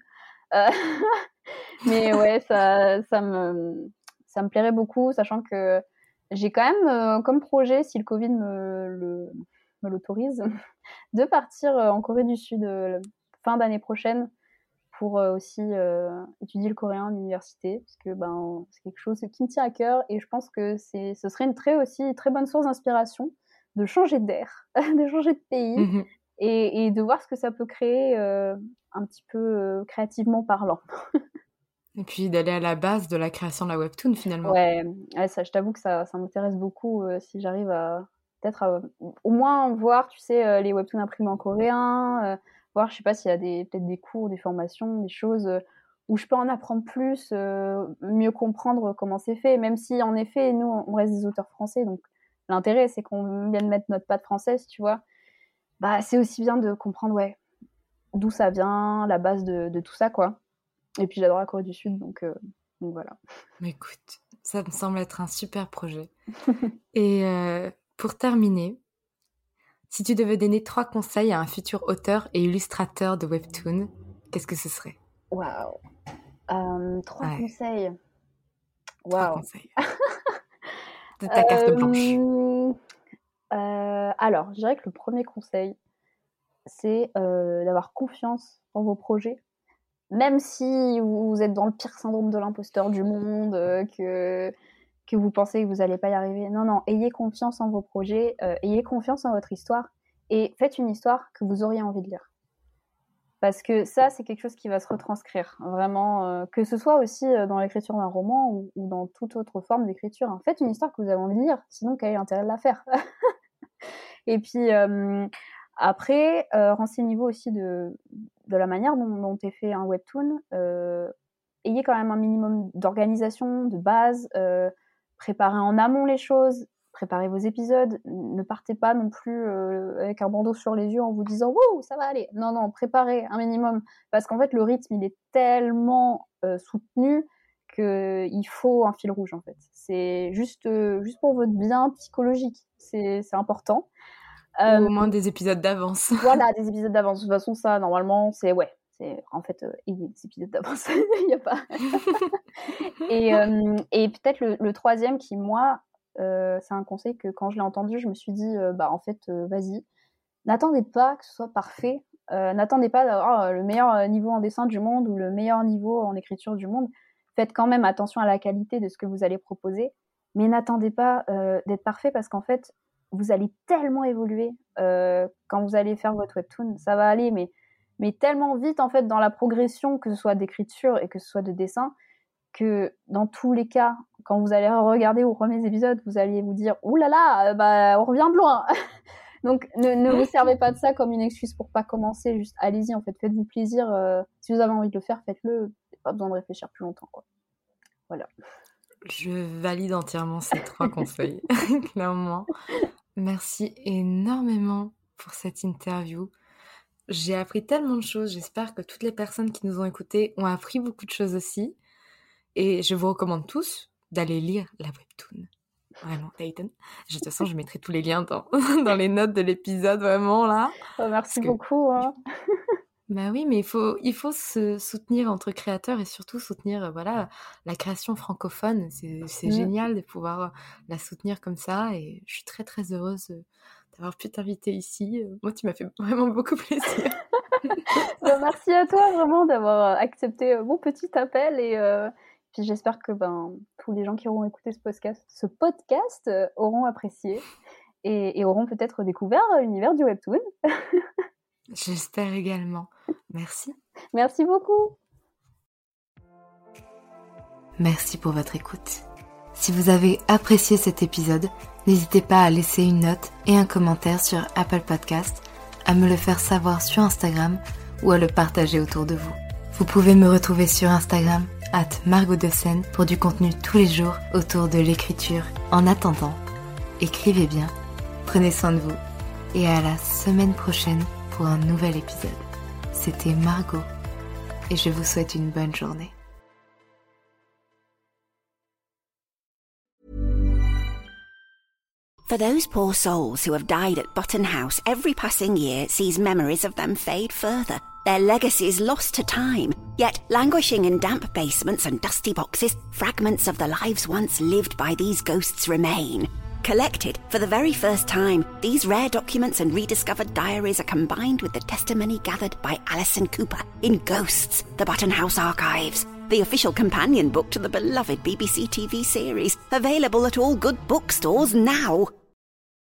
Speaker 5: mais ouais, ça, ça me, ça me plairait beaucoup, sachant que j'ai quand même euh, comme projet, si le Covid me, l'autorise, de partir euh, en Corée du Sud euh, fin d'année prochaine pour aussi étudier le coréen à l'université, parce que ben, c'est quelque chose qui me tient à cœur et je pense que ce serait une très, aussi, très bonne source d'inspiration de changer d'air, de changer de pays mmh et, et, de voir ce que ça peut créer un petit peu créativement parlant.
Speaker 4: Et puis d'aller à la base de la création de la webtoon finalement.
Speaker 5: Ouais, ça, je t'avoue que ça, ça m'intéresse beaucoup euh, si j'arrive à peut-être au moins voir, tu sais, euh, les webtoons imprimés en coréen, euh, voir, je sais pas s'il y a peut-être des cours, des formations, des choses où je peux en apprendre plus, mieux comprendre comment c'est fait, même si en effet, nous, on reste des auteurs français, donc l'intérêt, c'est qu'on vienne mettre notre patte française, tu vois. Bah, c'est aussi bien de comprendre, ouais, d'où ça vient, la base de, de tout ça, quoi. Et puis j'adore la Corée du Sud, donc, euh, donc voilà.
Speaker 4: Mais écoute, ça me semble être un super projet. Et euh, pour terminer, si tu devais donner trois conseils à un futur auteur et illustrateur de webtoon, qu'est-ce que ce serait?
Speaker 5: Waouh euh, Trois conseils. Waouh
Speaker 4: De ta carte blanche.
Speaker 5: alors, je dirais que le premier conseil, c'est d'avoir confiance en vos projets même si vous êtes dans le pire syndrome de l'imposteur du monde, euh, que, que vous pensez que vous n'allez pas y arriver. Non, non, ayez confiance en vos projets, euh, ayez confiance en votre histoire et faites une histoire que vous auriez envie de lire. Parce que ça, c'est quelque chose qui va se retranscrire, vraiment, euh, que ce soit aussi dans l'écriture d'un roman ou, dans toute autre forme d'écriture. Hein. Faites une histoire que vous avez envie de lire, sinon quel est l'intérêt de la faire? Et puis, après, renseignez-vous aussi de, de la manière dont, dont est fait un webtoon, euh, ayez quand même un minimum d'organisation, de base, euh, préparez en amont les choses, préparez vos épisodes, ne partez pas non plus euh, avec un bandeau sur les yeux en vous disant wouh ça va aller. Non non, préparez un minimum parce qu'en fait le rythme il est tellement soutenu qu'il faut un fil rouge en fait. C'est juste juste pour votre bien psychologique, c'est important.
Speaker 4: Euh, au moins des épisodes d'avance.
Speaker 5: voilà, des épisodes d'avance. De toute façon, ça, normalement, c'est ouais. C'est en fait, euh, il y a des épisodes d'avance. il n'y a pas. et, euh, et peut-être le, troisième qui, moi, c'est un conseil que quand je l'ai entendu, je me suis dit, bah en fait, vas-y. N'attendez pas que ce soit parfait. N'attendez pas d'avoir le meilleur niveau en dessin du monde ou le meilleur niveau en écriture du monde. Faites quand même attention à la qualité de ce que vous allez proposer. Mais n'attendez pas d'être parfait parce qu'en fait, vous allez tellement évoluer euh, quand vous allez faire votre webtoon. Ça va aller, mais, mais tellement vite en fait dans la progression, que ce soit d'écriture et que ce soit de dessin, que dans tous les cas, quand vous allez regarder aux premiers épisodes, vous allez vous dire Ouh là là, bah, on revient de loin Donc ne, ne vous servez pas de ça comme une excuse pour pas commencer, juste allez-y en fait, faites-vous plaisir. si vous avez envie de le faire, faites-le. Pas besoin de réfléchir plus longtemps. Quoi. Voilà.
Speaker 4: Je valide entièrement ces trois conseils, clairement. Merci énormément pour cette interview. J'ai appris tellement de choses. J'espère que toutes les personnes qui nous ont écoutés ont appris beaucoup de choses aussi. Et je vous recommande tous d'aller lire la webtoon. Vraiment, Titan. De toute façon, je mettrai tous les liens dans, dans les notes de l'épisode, vraiment, là.
Speaker 5: Oh, merci beaucoup. Hein.
Speaker 4: Bah oui, mais il faut, il faut se soutenir entre créateurs et surtout soutenir euh, voilà, la création francophone. C'est génial de pouvoir euh, la soutenir comme ça et je suis très très heureuse euh, d'avoir pu t'inviter ici. Moi, tu m'as fait vraiment beaucoup plaisir.
Speaker 5: Bah, merci à toi vraiment d'avoir accepté mon petit appel et puis j'espère que ben, tous les gens qui auront écouté ce podcast, ce podcast auront apprécié et, et auront peut-être découvert l'univers du webtoon.
Speaker 4: J'espère également. Merci.
Speaker 5: Merci beaucoup.
Speaker 4: Merci pour votre écoute. Si vous avez apprécié cet épisode, n'hésitez pas à laisser une note et un commentaire sur Apple Podcast, à me le faire savoir sur Instagram ou à le partager autour de vous. Vous pouvez me retrouver sur Instagram, at Margot de Seine, pour du contenu tous les jours autour de l'écriture. En attendant, écrivez bien, prenez soin de vous et à la semaine prochaine pour un nouvel épisode. C'était Margot et je vous souhaite une bonne journée.
Speaker 2: For those poor souls who have died at Button House, every passing year sees memories of them fade further, their legacies lost to time, yet languishing in damp basements and dusty boxes, fragments of the lives once lived by these ghosts remain. Collected for the very first time, these rare documents and rediscovered diaries are combined with the testimony gathered by Alison Cooper in Ghosts, the Button House Archives, the official companion book to the beloved BBC TV series, available at all good bookstores now.